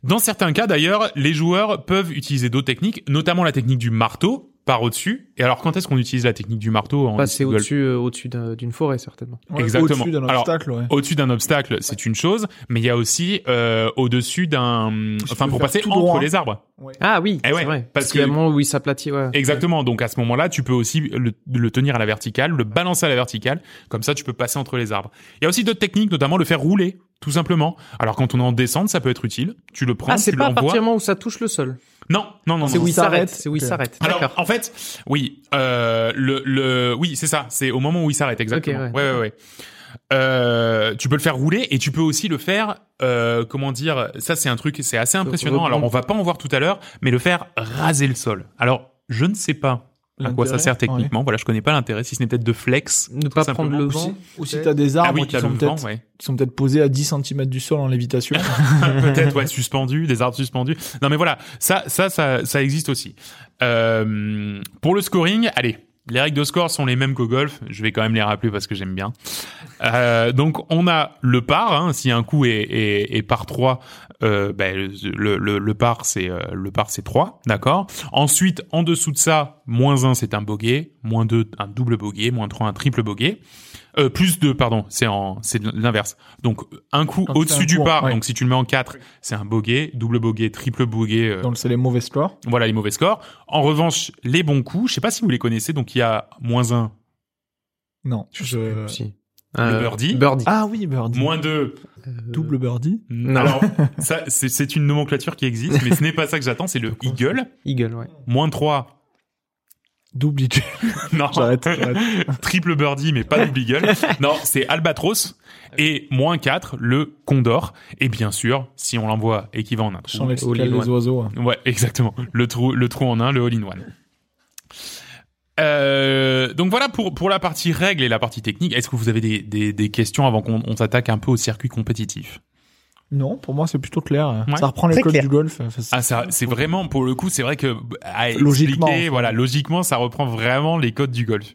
Dans certains cas, d'ailleurs, les joueurs peuvent utiliser d'autres techniques, notamment la technique du marteau par au-dessus. Et alors, quand est-ce qu'on utilise la technique du marteau en Bah, c'est golf au-dessus, euh, au-dessus d'un- d'une forêt certainement. Ouais, Exactement. Au-dessus d'un obstacle, ouais. au-dessus d'un obstacle, c'est une chose, mais il y a aussi euh, au-dessus d'un, enfin pour passer entre droit. les arbres. Ah oui, Eh ouais, c'est vrai. parce Parce qu'il y a un moment où il s'aplatit, ouais. Exactement. Donc à ce moment-là, tu peux aussi le, le tenir à la verticale, le balancer à la verticale, comme ça tu peux passer entre les arbres. Il y a aussi d'autres techniques, notamment le faire rouler, tout simplement. Alors quand on est en descente, ça peut être utile. Tu le prends, Ah, c'est pas à partir du moment où ça touche le sol. Non, non, non, C'est non. où il s'arrête. C'est où il s'arrête. Alors, en fait, oui, euh, le, le, oui, c'est ça. C'est au moment où il s'arrête, exactement. Ok, ouais, ouais, ouais. Euh, tu peux le faire rouler et tu peux aussi le faire, euh, comment dire, ça c'est un truc, c'est assez impressionnant. Alors on va pas en voir tout à l'heure, mais le faire raser le sol. Alors je ne sais pas à quoi ça sert techniquement. Voilà, je connais pas l'intérêt, si ce n'est peut-être de flex. Ne pas prendre le vent. aussi t'as des Ah arbres oui, qui, t'as sont vent, ouais. qui sont peut-être posés à 10 cm du sol en lévitation. peut-être ouais suspendus, des arbres suspendus. Non mais voilà, ça ça ça ça existe aussi. Euh, pour le scoring, allez, les règles de score sont les mêmes qu'au golf. Je vais quand même les rappeler parce que j'aime bien. Euh, donc on a le par. Hein, si un coup est, est, est par 3, euh, ben, le, le, le par c'est euh, le par c'est 3, d'accord. Ensuite en dessous de ça, moins 1 c'est un bogey, moins 2 un double bogey, moins 3 un triple bogey. Euh, plus 2, pardon, c'est en c'est l'inverse. Donc un coup Quand au-dessus un du coup par, ouais. donc si tu le mets en 4, c'est un bogey, double bogey, triple bogey, euh, Donc c'est les mauvais scores. voilà les mauvais scores. En revanche, les bons coups, je sais pas si vous les connaissez, donc il y a moins 1, Non. je- Si. Le birdie. Birdie. Ah oui, birdie. moins 2. Euh, Double birdie. Non. Alors, ça, c'est c'est une nomenclature qui existe, mais ce n'est pas ça que j'attends, c'est le eagle. Eagle, ouais. Moins 3. Double eagle. Non. J'arrête. Triple birdie, mais pas double eagle. Non, c'est albatros. Et moins 4, le condor. Et bien sûr, si on l'envoie et qu'il va en un trou. All one. oiseaux. hein. Ouais, exactement. Le trou, le trou en un, le all-in-one. Euh, donc voilà pour pour la partie règles et la partie technique. Est-ce que vous avez des, des, des questions avant qu'on on s'attaque un peu au circuit compétitif? Non, pour moi c'est plutôt clair. Ouais. Ça reprend les codes clair. du golf. Ah ça c'est vraiment pour le coup c'est vrai que à Logiquement, expliquer, voilà logiquement ça reprend vraiment les codes du golf.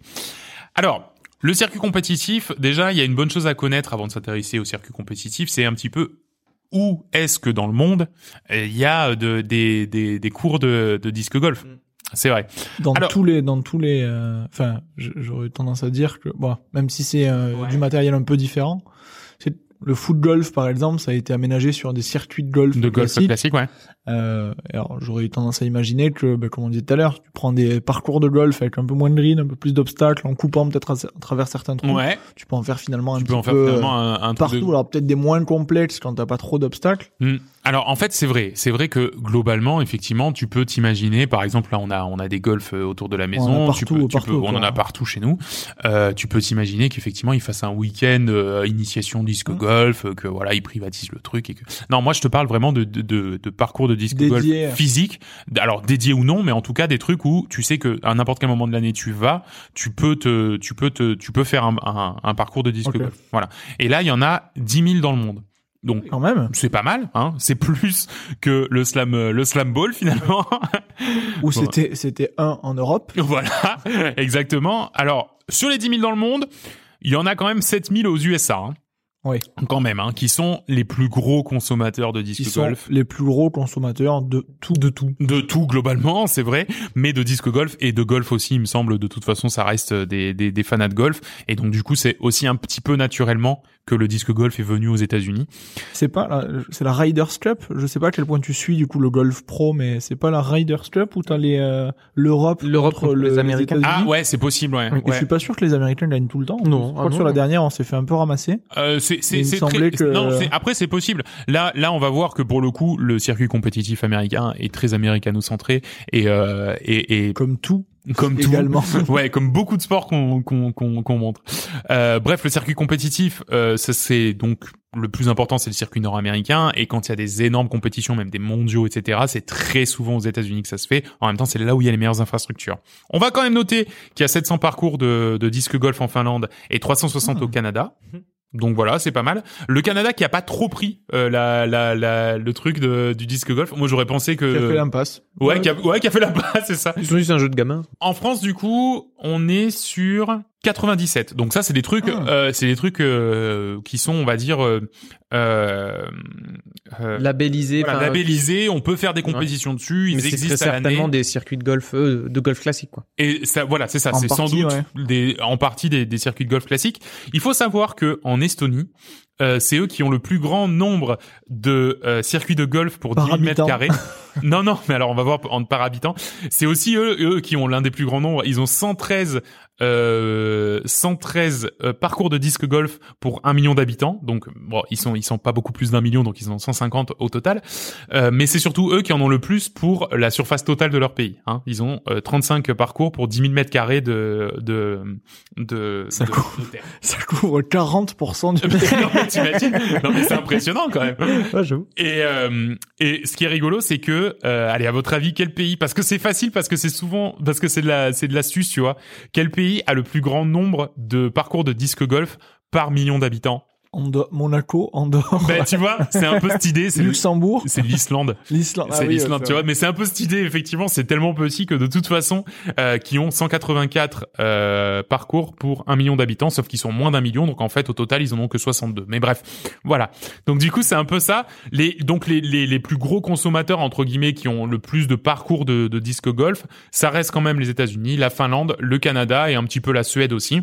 Alors le circuit compétitif déjà il y a une bonne chose à connaître avant de s'intéresser au circuit compétitif c'est un petit peu où est-ce que dans le monde euh, il y a de, des, des, des cours de, de disque golf. C'est vrai. dans Alors- tous les dans tous les euh, enfin j'aurais tendance à dire que bon même si c'est euh, Ouais. du matériel un peu différent le foot golf par exemple ça a été aménagé sur des circuits de golf De golf classiques. classique, ouais. Euh, alors j'aurais eu tendance à imaginer que ben, comme on disait tout à l'heure tu prends des parcours de golf avec un peu moins de green un peu plus d'obstacles en coupant peut-être à, à travers certains trous Ouais. tu peux en faire finalement un Tu petit peux en faire peu finalement un, un truc partout de- alors peut-être des moins complexes quand t'as pas trop d'obstacles Hmm. Alors en fait c'est vrai, c'est vrai que globalement effectivement tu peux t'imaginer par exemple là on a on a des golfs euh, autour de la maison, en a tu peux, tu partout, peux- on en a partout chez nous. Euh, tu peux t'imaginer qu'effectivement ils fassent un week-end euh, initiation disque Mmh. golf, euh, que voilà ils privatisent le truc et que non moi je te parle vraiment de de, de, de parcours de disque golf physique, alors dédié ou non mais en tout cas des trucs où tu sais que à n'importe quel moment de l'année tu vas, tu peux te tu peux te tu peux faire un, un, un parcours de disque golf. Voilà. Et là il y en a 10 000 dans le monde. Donc Quand même. c'est pas mal, hein. C'est plus que le slam, le slam ball finalement. Ou c'était c'était un en Europe. voilà, exactement. Alors sur les 10 000 dans le monde, il y en a quand même 7 000 aux USA. Hein. Oui. Quand même, hein, qui sont les plus gros consommateurs de disques Qui sont golf. les plus gros consommateurs de tout. De tout. De tout globalement, c'est vrai, mais de disque golf et de golf aussi, il me semble. De toute façon, ça reste des, des, des fanats de golf, et donc du coup, c'est aussi un petit peu naturellement que le disque golf est venu aux États-Unis. C'est pas la- c'est la Riders Cup. Je sais pas à quel point tu suis du coup le golf pro, mais c'est pas la Riders Cup où t'as les euh, l'Europe L'Europe contre les Américains. États-Unis? Ah ouais, c'est possible, ouais. Et je ouais. suis pas sûr que les Américains gagnent tout le temps. Non, Je crois ah que non, sur la non. dernière, on s'est fait un peu ramasser. Euh, c'est c'est très que- non c'est après c'est possible. Là là on va voir que pour le coup le circuit compétitif américain est très américano-centré et euh, et, et Comme tout. comme tout. Également. ouais comme beaucoup de sports qu'on qu'on qu'on qu'on montre. Euh, bref le circuit compétitif euh, ça c'est donc le plus important c'est le circuit nord-américain. Et quand il y a des énormes compétitions même des mondiaux etc c'est très souvent aux États-Unis que ça se fait. En même temps c'est là où il y a les meilleures infrastructures. On va quand même noter qu'il y a 700 parcours de, de disque golf en Finlande et 360 au Canada donc voilà, c'est pas mal. Le Canada qui a pas trop pris euh, la, la, la, le truc de, du disque golf. Moi, j'aurais pensé que Qui a fait l'impasse. ouais, qui a, ouais, qui a fait la base, c'est ça. Ils sont juste un jeu de gamin. En France, du coup, on est sur 97. Donc ça, c'est des trucs, Ah. euh, c'est des trucs euh, qui sont, on va dire, euh, euh, euh, Labellisé. voilà, enfin, labellisés. On peut faire des compétitions dessus. Ils Mais très existent à certainement des circuits de golf, euh, de golf classique, quoi. Et ça, voilà, c'est ça. En C'est sans doute ouais. des, en partie des, des circuits de golf classiques. Il faut savoir que en Estonie, euh, c'est eux qui ont le plus grand nombre de euh, circuits de golf pour Par 10 000 mètres carrés. non, non, mais alors on va voir en par habitant. C'est aussi eux, eux qui ont l'un des plus grands nombres. Ils ont 113, euh, 113 euh, parcours de disque golf pour un million d'habitants. Donc bon, ils sont ils sont pas beaucoup plus d'un million, donc ils en ont 150 au total. Euh, mais c'est surtout eux qui en ont le plus pour la surface totale de leur pays. Hein. Ils ont euh, 35 parcours pour 10 000 mètres carrés de de de, Ça de- court. de terre. Ça couvre 40% du non, mais t'imagines Non mais c'est impressionnant quand même. Ouais. Et euh, et ce qui est rigolo, c'est que euh, allez à votre avis quel pays? Parce que c'est facile, parce que c'est souvent parce que c'est de la c'est de l'astuce, tu vois. Quel pays a le plus grand nombre de parcours de disque golf par million d'habitants Ando- Monaco, Andorre, Ben tu vois, c'est un peu cette idée. C'est Luxembourg, c'est l'Islande. l'Islande. Ah c'est oui, l'Islande, tu vois. Mais c'est un peu cette idée, effectivement. C'est tellement petit que de toute façon, euh, qui ont 184 euh, parcours pour un million d'habitants, sauf qu'ils sont moins d'un million. Donc en fait, au total, ils en ont que 62. Mais bref, voilà. Donc du coup, c'est un peu ça. Les donc les, les les plus gros consommateurs entre guillemets qui ont le plus de parcours de, de disque golf, ça reste quand même les États-Unis, la Finlande, le Canada et un petit peu la Suède aussi.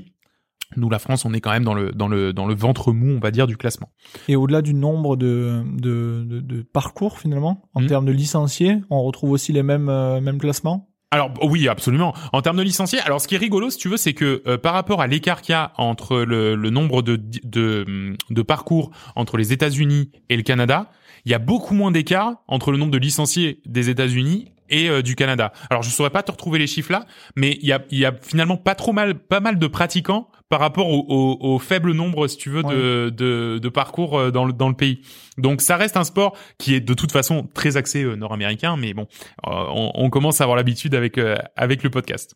Nous, la France, on est quand même dans le dans le dans le ventre mou, on va dire, du classement. Et au-delà du nombre de, de, de, de parcours finalement, en Mhm. termes de licenciés, on retrouve aussi les mêmes, euh, mêmes classements? Alors oui, absolument. En termes de licenciés, alors ce qui est rigolo, si tu veux, c'est que euh, par rapport à l'écart qu'il y a entre le, le nombre de, de, de parcours entre les États-Unis et le Canada, il y a beaucoup moins d'écart entre le nombre de licenciés des États-Unis et euh, du Canada. Alors je saurais pas te retrouver les chiffres là, mais il y a, y a finalement pas trop mal, pas mal de pratiquants par rapport au, au, au faible nombre, si tu veux, de, de, de parcours euh, dans le, dans le pays. Donc ça reste un sport qui est de toute façon très axé euh, nord-américain, mais bon, euh, on, on commence à avoir l'habitude avec euh, avec le podcast.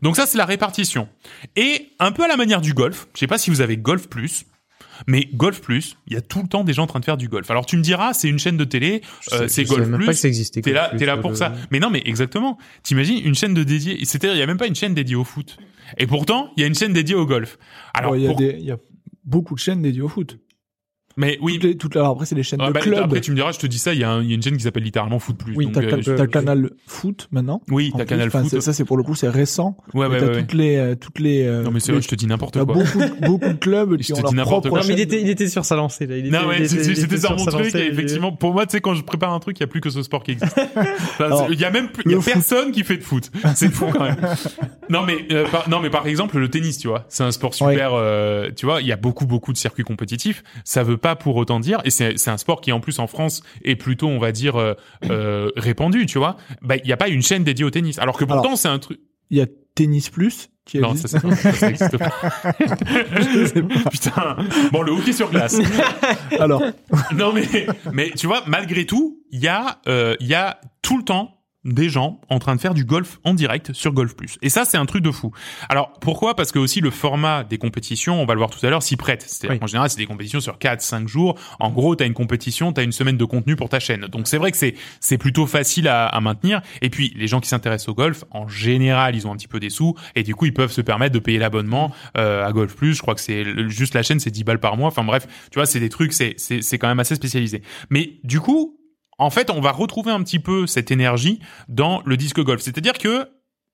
Donc ça c'est la répartition. Et un peu à la manière du golf, je sais pas si vous avez Golf Plus, mais Golf Plus, il y a tout le temps des gens en train de faire du golf. Alors tu me diras, c'est une chaîne de télé, euh, c'est Golf même Plus. pas que ça existait. T'es là, t'es là euh, pour le- ça. Mais non, mais exactement. T'imagines une chaîne de dédiée. C'est-à-dire, il y a même pas une chaîne dédiée au foot. Et pourtant, il y a une chaîne dédiée au golf. Alors, Bon, y pour- il y a beaucoup de chaînes dédiées au foot. Mais oui. Toutes les, toutes, alors après, c'est les chaînes Ah, de bah, clubs. après, tu me diras, je te dis ça, il y, a un- il y a une chaîne qui s'appelle littéralement Foot Plus. oui, t'as, euh, je- Canal Foot maintenant. Oui, t'as Canal enfin, Foot. Ça, c'est pour le coup, c'est récent. Ouais, ouais, t'as ouais, ouais. toutes les, euh, toutes les, euh, Non, mais c'est vrai, je te dis n'importe quoi. beaucoup, beaucoup de clubs Je te dis leur quoi. Non, mais il était, il était sur sa lancée, là. Il était, Non, ouais, c'était sur mon truc, effectivement, pour moi, tu sais, quand je prépare un truc, il y a plus que ce sport qui existe. Il y a même plus, il y a personne qui fait de foot. C'est fou quand même. Non, mais, euh, par, non, mais par exemple, le tennis, tu vois, c'est un sport super, tu vois, il y a beaucoup, beaucoup de circuits compétitifs. Ça veut pas pas pour autant dire, et c'est c'est un sport qui en plus en France est plutôt, on va dire, euh, euh, répandu, tu vois. Bah, il y a pas une chaîne dédiée au tennis, alors que pourtant c'est un truc. Il y a Tennis Plus qui Non, existe. ça, ça, ça existe pas. Putain. Bon, le hockey sur glace. Alors, non mais mais tu vois malgré tout il y a euh, il y a tout le temps des gens en train de faire du golf en direct sur Golf Plus. Et ça, c'est un truc de fou. Alors, pourquoi? Parce que aussi le format des compétitions, on va le voir tout à l'heure, s'y prête. C'est-à-dire Oui. qu'en général, c'est des compétitions sur 4, 5 jours. En gros, tu as une compétition, tu as une semaine de contenu pour ta chaîne. Donc, c'est vrai que c'est c'est plutôt facile à, à maintenir. Et puis, les gens qui s'intéressent au golf, en général, ils ont un petit peu des sous. Et du coup, ils peuvent se permettre de payer l'abonnement euh, à Golf Plus. Je crois que c'est juste la chaîne, c'est 10 balles par mois. Enfin bref, tu vois, c'est des trucs, c'est c'est c'est quand même assez spécialisé. Mais du coup, en fait, on va retrouver un petit peu cette énergie dans le disque golf. C'est-à-dire que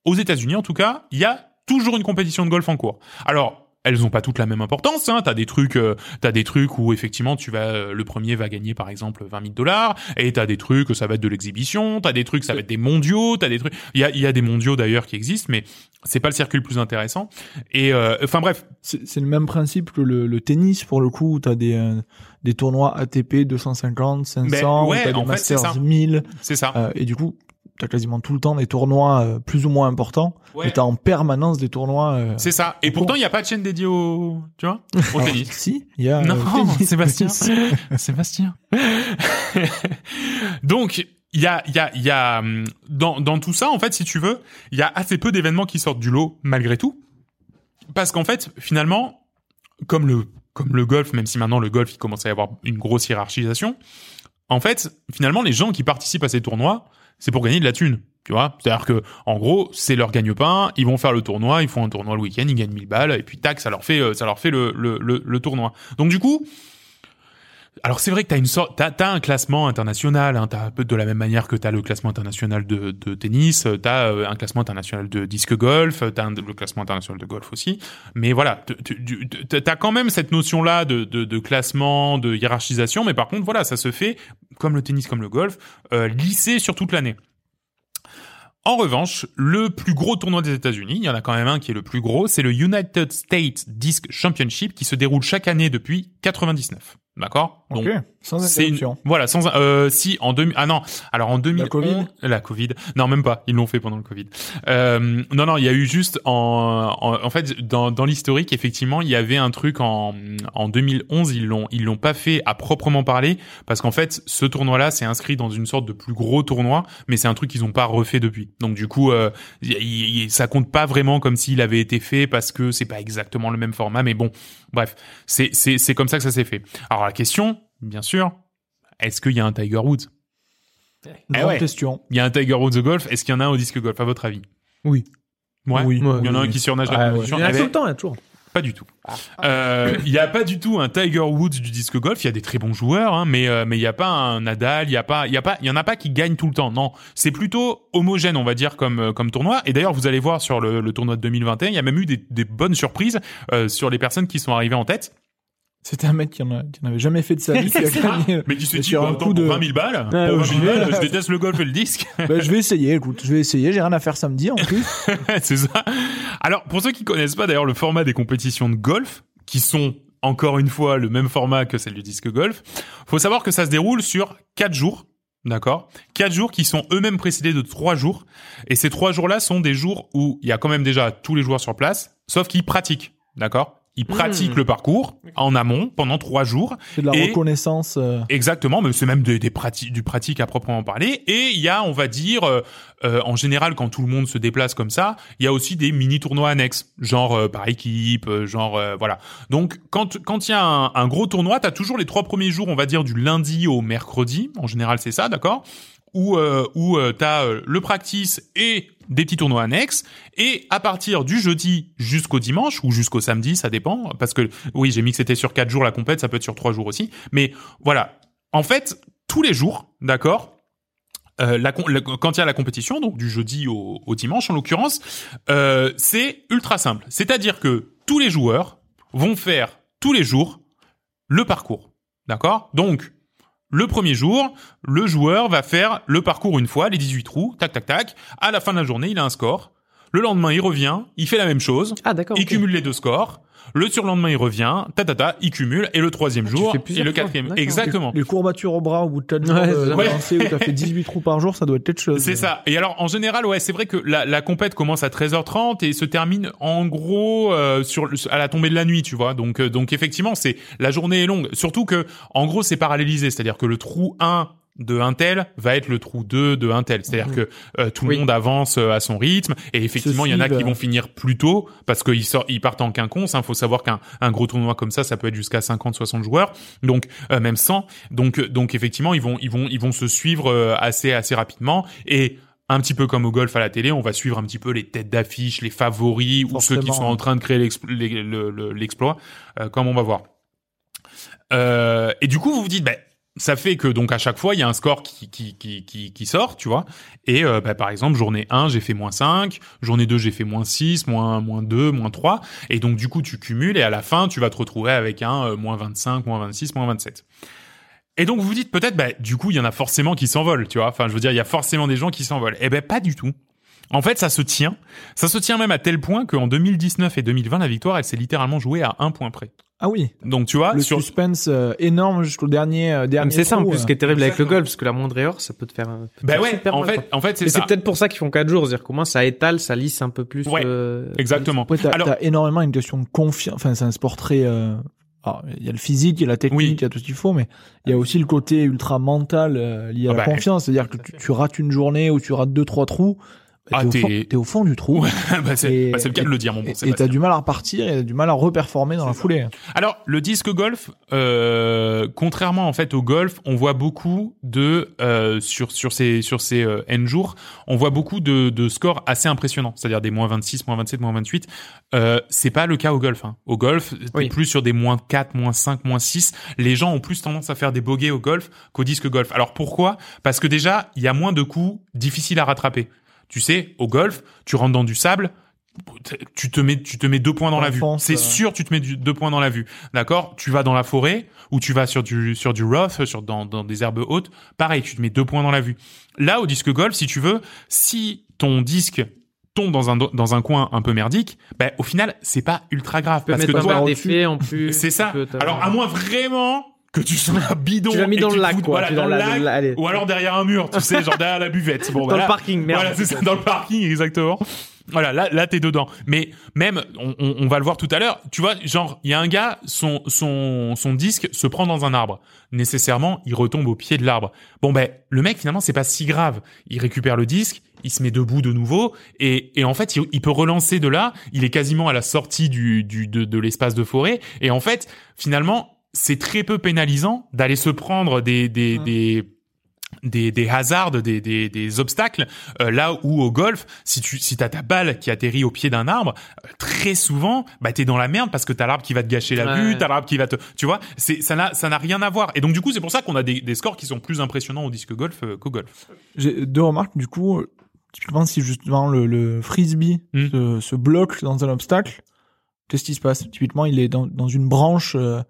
aux États-Unis, en tout cas, il y a toujours une compétition de golf en cours. Alors, elles ont pas toutes la même importance. Hein. T'as des trucs, euh, t'as des trucs où effectivement tu vas, euh, le premier va gagner par exemple 20 000 dollars, et t'as des trucs ça va être de l'exhibition, t'as des trucs ça va être des mondiaux, t'as des trucs. Il y a, des mondiaux d'ailleurs qui existent, mais c'est pas le circuit le plus intéressant. Et euh, enfin bref, c'est le même principe que le, le tennis pour le coup. où T'as des des tournois ATP 250, 500, Ben, où ouais, des en fait, Masters ça. 1000, c'est ça. euh, et du coup, t'as quasiment tout le temps des tournois euh, plus ou moins importants. Ouais. Et t'as en permanence des tournois. euh, C'est ça. Et pourtant, il n'y a pas de chaîne dédiée au, tu vois, au alors, tennis. Si, il y a. Non, tennis. Sébastien. Sébastien. Donc, il y a, il y a, il y a, hum, dans, dans tout ça, en fait, si tu veux, il y a assez peu d'événements qui sortent du lot, malgré tout. Parce qu'en fait, finalement, comme le, comme le golf, même si maintenant le golf, il commence à y avoir une grosse hiérarchisation, en fait, finalement, les gens qui participent à ces tournois, c'est pour gagner de la thune. Tu vois, c'est-à-dire que en gros, c'est leur gagne-pain. Ils vont faire le tournoi, ils font un tournoi le week-end, ils gagnent 1000 balles et puis tac, ça leur fait, euh, ça leur fait le le, le, le tournoi. Donc du coup, alors c'est vrai que t'as une sorte, t'as, un classement international, hein, t'as un peu de la même manière que t'as le classement international de, de tennis, euh, t'as euh, un classement international de disque golf, euh, t'as un- le classement international de golf aussi. Mais voilà, t'as quand même cette notion-là de, de, de classement, de hiérarchisation, mais par contre voilà, ça se fait comme le tennis, comme le golf, euh, lissé sur toute l'année. En revanche, le plus gros tournoi des États-Unis, il y en a quand même un qui est le plus gros, c'est le United States Disc Championship qui se déroule chaque année depuis 99. D'accord? Ok, sans c'est une- interruption. voilà, sans euh, si en 2000 ah non, alors en 2011 Covid la Covid. Non, même pas, ils l'ont fait pendant le Covid. Euh, non non, il y a eu juste en en, en fait dans dans l'historique effectivement, il y avait un truc en en 2011, ils l'ont ils l'ont pas fait à proprement parler parce qu'en fait, ce tournoi-là c'est inscrit dans une sorte de plus gros tournoi, mais c'est un truc qu'ils ont pas refait depuis. Donc du coup, euh, il- il- ça compte pas vraiment comme s'il avait été fait parce que c'est pas exactement le même format, mais bon, bref, c'est c'est c'est comme ça que ça s'est fait. Alors la question, bien sûr, est-ce qu'il y a un Tiger Woods? Grande Eh ouais. question. Il y a un Tiger Woods au golf. Est-ce qu'il y en a un au disque golf, à votre avis? Oui. Ouais. Oui. Il y en a Oui. un qui surnage Ah, la ouais. compétition. Il y en a Eh tout ben, le temps, il y a toujours. Pas du tout. Euh, Il y a pas du tout un Tiger Woods du disque golf. Il y a des très bons joueurs, hein, mais euh, mais il y a pas un Nadal. Il y a pas, il y a pas, il y en a pas qui gagnent tout le temps. Non, c'est plutôt homogène, on va dire comme euh, comme tournoi. Et d'ailleurs, vous allez voir sur le, le tournoi de 2021, il y a même eu des, des bonnes surprises euh, sur les personnes qui sont arrivées en tête. C'était un mec qui en, a- qui en avait jamais fait de sa vie qui a gagné. Mais qui se Et dit, bah, un coup pour de- 20 000 balles, Ouais, pour ouais, 20 000 je vais- balles, je déteste le golf et le disque. Bah, je vais essayer, écoute, je vais essayer, j'ai rien à faire samedi en plus. c'est ça. Alors, pour ceux qui connaissent pas d'ailleurs le format des compétitions de golf, qui sont encore une fois le même format que celle du disque golf, faut savoir que ça se déroule sur quatre jours. D'accord? Quatre jours qui sont eux-mêmes précédés de trois jours. Et ces trois jours-là sont des jours où il y a quand même déjà tous les joueurs sur place, sauf qu'ils pratiquent. D'accord? Ils pratiquent Mmh. le parcours en amont pendant trois jours. C'est de la Et- reconnaissance. euh, Exactement, mais c'est même des, des pratiques, du pratique à proprement parler. Et il y a, on va dire, euh, euh, en général, quand tout le monde se déplace comme ça, il y a aussi des mini tournois annexes, genre euh, par équipe, genre euh, voilà. Donc quand quand il y a un, un gros tournoi, t'as toujours les trois premiers jours, on va dire du lundi au mercredi. En général, c'est ça, d'accord? Où euh, où euh, t'as euh, le practice et des petits tournois annexes. Et à partir du jeudi jusqu'au dimanche ou jusqu'au samedi ça dépend parce que oui j'ai mis que c'était sur quatre jours la compète ça peut être sur trois jours aussi. Mais voilà. En fait tous les jours d'accord euh, la, quand il y a la compétition, donc du jeudi au, au dimanche en l'occurrence, euh, c'est ultra simple. C'est-à-dire que tous les joueurs vont faire tous les jours le parcours, d'accord? Donc le premier jour, le joueur va faire le parcours une fois, les 18 trous, tac tac tac. À la fin de la journée, il a un score. Le lendemain, il revient, il fait la même chose, Ah d'accord. il cumule les deux scores. Le surlendemain, il revient, ta ta ta, il cumule, et le troisième Ah, jour, et le quatrième. Exactement. Les courbatures au bras au bout de 4 jours Ouais. Ouais. où t'as fait 18 trous par jour, ça doit être quelque chose. C'est ça. Et alors, en général, ouais, c'est vrai que la, la compète commence à 13h30 et se termine en gros euh, sur à la tombée de la nuit, tu vois. Donc, euh, donc effectivement, c'est la journée est longue. Surtout que, en gros, c'est parallélisé, c'est-à-dire que le trou 1 de un tel va être le trou 2 de un tel. C'est-à-dire que euh, tout le monde avance euh, à son rythme et effectivement, il y en a qui vont finir plus tôt parce qu'ils sortent, ils partent en quinconce. Il faut savoir qu'un un gros tournoi comme ça, ça peut être jusqu'à 50, 60 joueurs, donc euh, même 100. Donc, euh, donc effectivement, ils vont, ils vont, ils vont se suivre euh, assez, assez rapidement et un petit peu comme au golf à la télé, on va suivre un petit peu les têtes d'affiche, les favoris ou ceux qui sont en train de créer l'exploit, euh, comme on va voir. Euh, et du coup, vous vous dites, ben, ça fait que donc à chaque fois, il y a un score qui, qui, qui, qui, qui sort, tu vois. Et euh, bah, par exemple, journée 1, j'ai fait moins 5, journée 2, j'ai fait moins 6, moins, moins 2, moins 3. Et donc du coup, tu cumules et à la fin, tu vas te retrouver avec un euh, moins 25, moins 26, moins 27. Et donc vous vous dites peut-être, bah, du coup, il y en a forcément qui s'envolent, tu vois. Enfin, je veux dire, il y a forcément des gens qui s'envolent. Eh ben, pas du tout. En fait, ça se tient. Ça se tient même à tel point qu'en 2019 et 2020, la victoire, elle s'est littéralement jouée à un point près. Ah oui, Donc tu vois, le sur, suspense euh, énorme jusqu'au dernier euh, dernier mais c'est ça en plus euh. ce qui est terrible avec le golf parce que la moindre erreur ça peut te faire. euh, peut te bah faire ouais, super en mal, fait, en fait, c'est Mais ça. c'est peut-être pour ça qu'ils font 4 jours, c'est-à-dire qu'au moins ça étale, ça lisse un peu plus. Ouais, euh, Exactement. Après, t'as, Alors- t'as énormément une question de confiance. Enfin, c'est un sport très. euh, alors, il y a le physique, il y a la technique, Oui. il y a tout ce qu'il faut, mais il y a aussi le côté ultra mental euh, lié à Ah la bah, confiance. C'est-à-dire que tu, tu rates une journée ou tu rates deux trois trous, bah, Ah, t'es, au au fond du trou. Ouais, bah, c'est bah, le cas de le dire, mon bon Et t'as du mal à repartir et t'as du mal à reperformer dans la foulée. Alors, le disque golf, euh, contrairement en fait au golf, on voit beaucoup de euh, sur sur ces sur ces euh, N jours, on voit beaucoup de, de scores assez impressionnants, c'est-à-dire des moins 26, moins 27, moins 28. Euh, c'est pas le cas au golf. Hein. Au golf, t'es Oui. plus sur des moins 4, moins 5, moins 6. Les gens ont plus tendance à faire des bogeys au golf qu'au disque golf. Alors pourquoi? Parce que déjà, il y a moins de coups difficiles à rattraper. Tu sais, au golf, tu rentres dans du sable, tu te mets tu te mets deux points dans la vue. C'est euh. sûr, tu te mets du- deux points dans la vue. D'accord? Tu vas dans la forêt ou tu vas sur du sur du rough, sur dans dans des herbes hautes, pareil, tu te mets deux points dans la vue. Là au disque golf, si tu veux, si ton disque tombe dans un dans un coin un peu merdique, ben au final, c'est pas ultra grave Tu peux parce que toi en plus. c'est ça. Alors à moins vraiment que tu sois bidon Tu l'as mis dans le lac, quoi. dans le lac ou alors derrière un mur, tu sais, genre derrière la buvette. Bon, Dans le parking, merde. Voilà, c'est ça, dans le parking, exactement. Voilà, là, là, t'es dedans. Mais même, on va le voir tout à l'heure. Tu vois, genre, il y a un gars, son, son, son disque se prend dans un arbre. Nécessairement, il retombe au pied de l'arbre. Bon, ben, le mec, finalement, c'est pas si grave. Il récupère le disque, il se met debout de nouveau, et, et en fait, il, il peut relancer de là. Il est quasiment à la sortie du, du, de, de l'espace de forêt. Et en fait, finalement, c'est très peu pénalisant d'aller se prendre des, des, des, des, des hasards, des, des, des obstacles, euh, là où au golf, si tu si t'as ta balle qui atterrit au pied d'un arbre, euh, très souvent, bah t'es dans la merde parce que t'as l'arbre qui va te gâcher la Ouais. vue, t'as l'arbre qui va te, tu vois, c'est ça n'a ça n'a rien à voir. Et donc du coup, c'est pour ça qu'on a des, des scores qui sont plus impressionnants au disque golf euh, qu'au golf. J'ai deux remarques, du coup, typiquement si justement le, le frisbee Hmm. se, se bloque dans un obstacle, qu'est-ce qui se passe? Typiquement, il est dans, dans une branche, euh,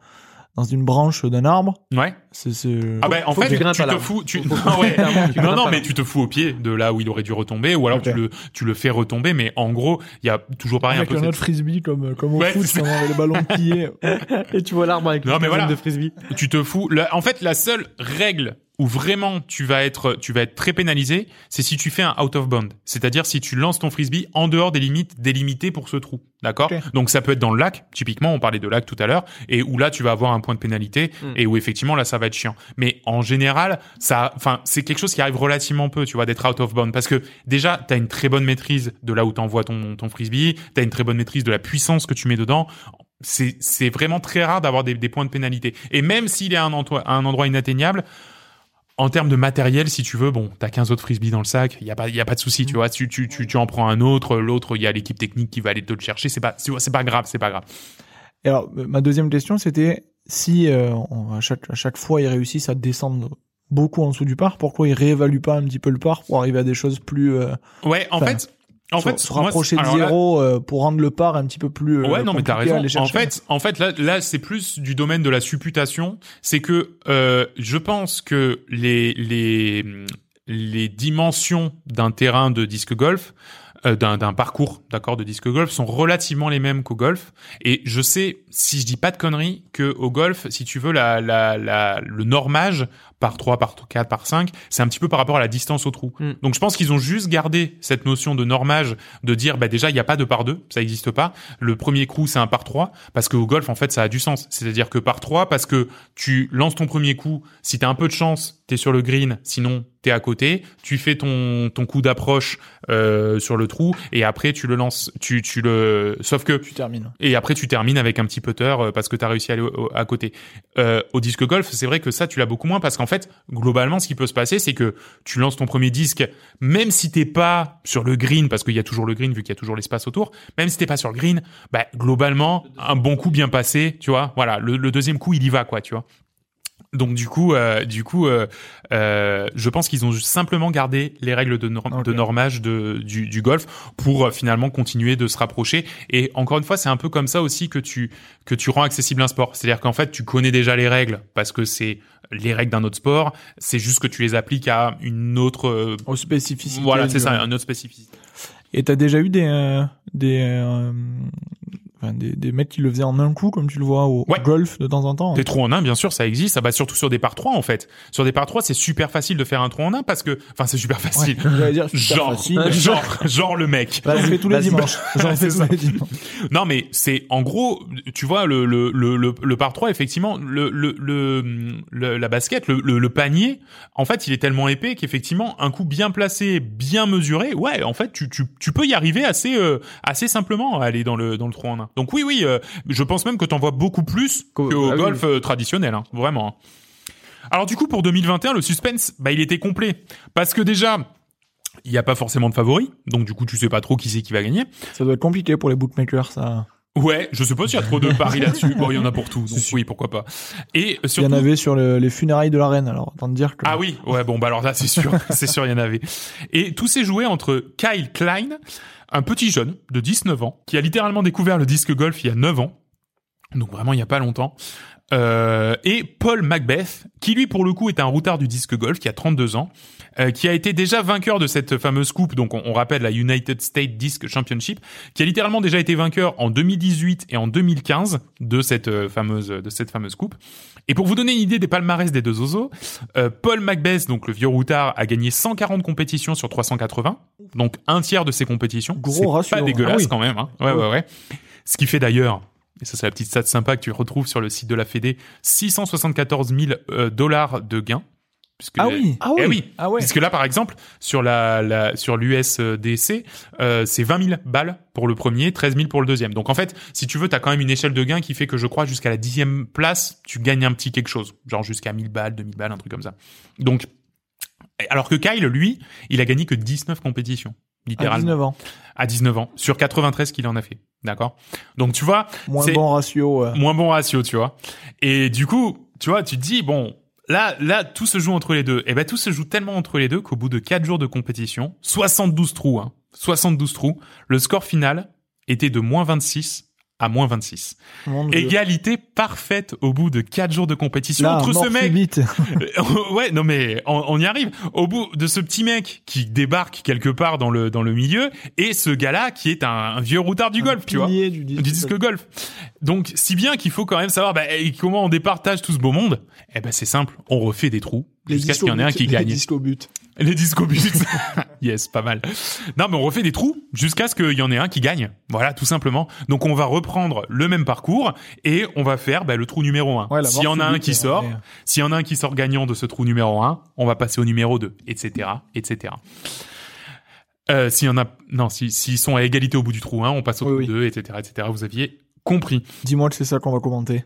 dans une branche d'un arbre. Ouais. C'est, c'est... Ah ben en fait, tu te fous, tu faut- non, ouais. non non mais tu te fous au pied de là où il aurait dû retomber, ou alors tu le tu le fais retomber, mais en gros, il y a toujours pareil avec un peu un cette- autre frisbee comme, comme au Ouais, foot, c'est avait le ballon plié. Et tu vois l'arbre avec Non, le mais voilà. de frisbee. tu te fous. La- en fait, la seule règle où vraiment tu vas être, tu vas être très pénalisé, c'est si tu fais un out of bound. C'est-à-dire si tu lances ton frisbee en dehors des limites délimitées pour ce trou. D'accord? Donc ça peut être dans le lac, typiquement, on parlait de lac tout à l'heure, et où là tu vas avoir un point de pénalité, Mm. et où effectivement là ça va être chiant. Mais en général, ça, enfin, c'est quelque chose qui arrive relativement peu, tu vois, d'être out of bound. Parce que déjà, t'as une très bonne maîtrise de là où t'envoies ton, ton frisbee, t'as une très bonne maîtrise de la puissance que tu mets dedans c'est c'est vraiment très rare d'avoir des, des points de pénalité. Et même s'il est à un endroit, à un endroit inatteignable, en termes de matériel, si tu veux, bon, t'as 15 autres frisbees dans le sac, il y a pas, y a pas de souci, tu vois. Tu, tu, tu, tu en prends un autre, l'autre, il y a l'équipe technique qui va aller te le chercher. C'est pas, c'est pas grave, c'est pas grave. Et alors, euh, ma deuxième question, c'était si euh, on- à, chaque, à chaque fois ils réussissent à descendre beaucoup en dessous du par, pourquoi ils réévaluent pas un petit peu le par pour arriver à des choses plus... Euh, Ouais, en fait, en se, fait, se moi, rapprocher de alors là- zéro euh, pour rendre le par un petit peu plus... euh, Ouais, non, mais t'as raison. En fait, en fait, là, là, c'est plus du domaine de la supputation. C'est que euh, je pense que les les les dimensions d'un terrain de disque golf d'un d'un parcours, d'accord, de disque golf sont relativement les mêmes qu'au golf. Et je sais, si je dis pas de conneries, que au golf, si tu veux, la, la, la, le normage par 3, par 4, par 5, c'est un petit peu par rapport à la distance au trou. Mm. Donc je pense qu'ils ont juste gardé cette notion de normage, de dire, bah déjà, il n'y a pas de par 2, ça n'existe pas. Le premier coup, c'est un par 3, parce qu'au golf, en fait, ça a du sens. C'est-à-dire que par 3, parce que tu lances ton premier coup, si t'as un peu de chance, t'es sur le green, sinon t'es à côté, tu fais ton, ton coup d'approche euh, sur le trou, et après tu le lances, tu, tu le... Sauf que Tu termines. et après tu termines avec un petit putter euh, parce que tu as réussi à aller au- à côté. Euh, au disque golf, c'est vrai que ça tu l'as beaucoup moins parce qu'en fait, globalement ce qui peut se passer c'est que tu lances ton premier disque même si t'es pas sur le green parce qu'il y a toujours le green vu qu'il y a toujours l'espace autour, même si t'es pas sur le green, bah globalement un bon coup bien passé, tu vois. Voilà, le, le deuxième coup il y va quoi, tu vois. Donc du coup, euh, du coup, euh, euh, je pense qu'ils ont simplement gardé les règles de, norm- Ok. de normage de, du, du golf pour finalement continuer de se rapprocher. Et encore une fois, c'est un peu comme ça aussi que tu que tu rends accessible un sport. C'est-à-dire qu'en fait, tu connais déjà les règles parce que c'est les règles d'un autre sport. C'est juste que tu les appliques à une autre. euh, Aux spécificités. voilà, c'est ça, une autre spécificité. Et t'as déjà eu des euh, des, euh, enfin, des des mecs qui le faisaient en un coup, comme tu le vois au Ouais. golf de temps en temps. Des trous en un, bien sûr, ça existe. Ça va surtout sur des par 3 en fait. Sur des par 3, c'est super facile de faire un trou en un parce que, enfin, c'est super facile. dire, super Genre, facile. genre, genre le mec. Bah, j'en fais tous les dimanches. J'en fais C'est tous ça. les dimanches. Non, mais c'est en gros, tu vois, le le le le, le par 3 effectivement, le le, le, le- la basket, le, le le panier, en fait, il est tellement épais qu'effectivement, un coup bien placé, bien mesuré, ouais, en fait, tu tu tu peux y arriver assez euh, assez simplement à aller dans le dans le trou en un. Donc oui, oui, euh, je pense même que t'en vois beaucoup plus Qu'au- ah oui, golf euh, traditionnel, hein, vraiment. hein. Alors du coup, pour 2021, le suspense, bah, il était complet parce que déjà. Il n'y a pas forcément de favoris, donc du coup tu sais pas trop qui c'est qui va gagner. Ça doit être compliqué pour les bookmakers, ça. Ouais, je sais pas s'il y a trop de paris là-dessus. Bon, il y en a pour tout, donc oui, pourquoi pas. Et Il y surtout... en avait sur le- les funérailles de la reine, alors autant dire que. Ah oui, ouais, bon, bah alors là, c'est sûr, c'est sûr, il y en avait. Et tout s'est joué entre Kyle Klein, un petit jeune de 19 ans, qui a littéralement découvert le disque golf il y a 9 ans, donc vraiment il y a pas longtemps, euh, et Paul Macbeth, qui lui pour le coup est un routard du disque golf, qui a 32 ans, euh, qui a été déjà vainqueur de cette fameuse coupe, donc on, on rappelle la United States Disc Championship, qui a littéralement déjà été vainqueur en 2018 et en 2015 de cette euh, fameuse de cette fameuse coupe. Et pour vous donner une idée des palmarès des deux osos, euh, Paul Macbeth, donc le vieux routard, a gagné 140 compétitions sur 380, donc un tiers de ses compétitions. Gros C'est Pas hein. dégueulasse Ah oui. quand même. Hein. Ouais, ouais, ouais. Ce qui fait d'ailleurs, et ça c'est la petite stat sympa que tu retrouves sur le site de la Fédé, 674 000 euh, dollars de gains. Puisque Ah oui. Ah oui. Ah ouais. Puisque là, par exemple, sur la, la sur l'USDC, euh, c'est 20 000 balles pour le premier, 13 000 pour le deuxième. Donc en fait, si tu veux, t'as quand même une échelle de gain qui fait que je crois jusqu'à la dixième place, tu gagnes un petit quelque chose, genre jusqu'à 1000 balles, 2000 balles, un truc comme ça. Donc, alors que Kyle, lui, il a gagné que 19 compétitions, À littéralement, 19 ans. à 19 ans, sur 93 qu'il en a fait. D'accord? Donc tu vois, Moins bon ratio. euh. moins bon ratio, tu vois. Et du coup, tu vois, tu te dis bon, là, là, tout se joue entre les deux. Et ben, tout se joue tellement entre les deux qu'au bout de quatre jours de compétition, 72 trous, hein, 72 trous, le score final était de moins 26 à moins 26. Mon Dieu. Égalité parfaite au bout de quatre jours de compétition Là, entre ce mec subite. ouais, non mais on, on y arrive. Au bout de ce petit mec qui débarque quelque part dans le dans le milieu et ce gars-là qui est un, un vieux routard du golf, tu vois, du disque. du disque golf. Donc si bien qu'il faut quand même savoir bah, comment on départage tout ce beau monde? Eh ben c'est simple, on refait des trous jusqu'à ce qu'il y en ait un qui les gagne. disques au but. Les disques au but. yes, pas mal. Non, mais on refait des trous jusqu'à ce qu'il y en ait un qui gagne. Voilà, tout simplement. Donc on va reprendre le même parcours et on va faire bah, le trou numéro 1. Ouais, S'il y en a un qui sort, s'il y en a un qui sort gagnant de ce trou numéro 1, on va passer au numéro 2, etc., etc. Euh, s'il y en a, non, si, s'ils sont à égalité au bout du trou 1, on passe au Oui, trou oui. 2, etc., etc. Vous aviez compris. Dis-moi que c'est ça qu'on va commenter.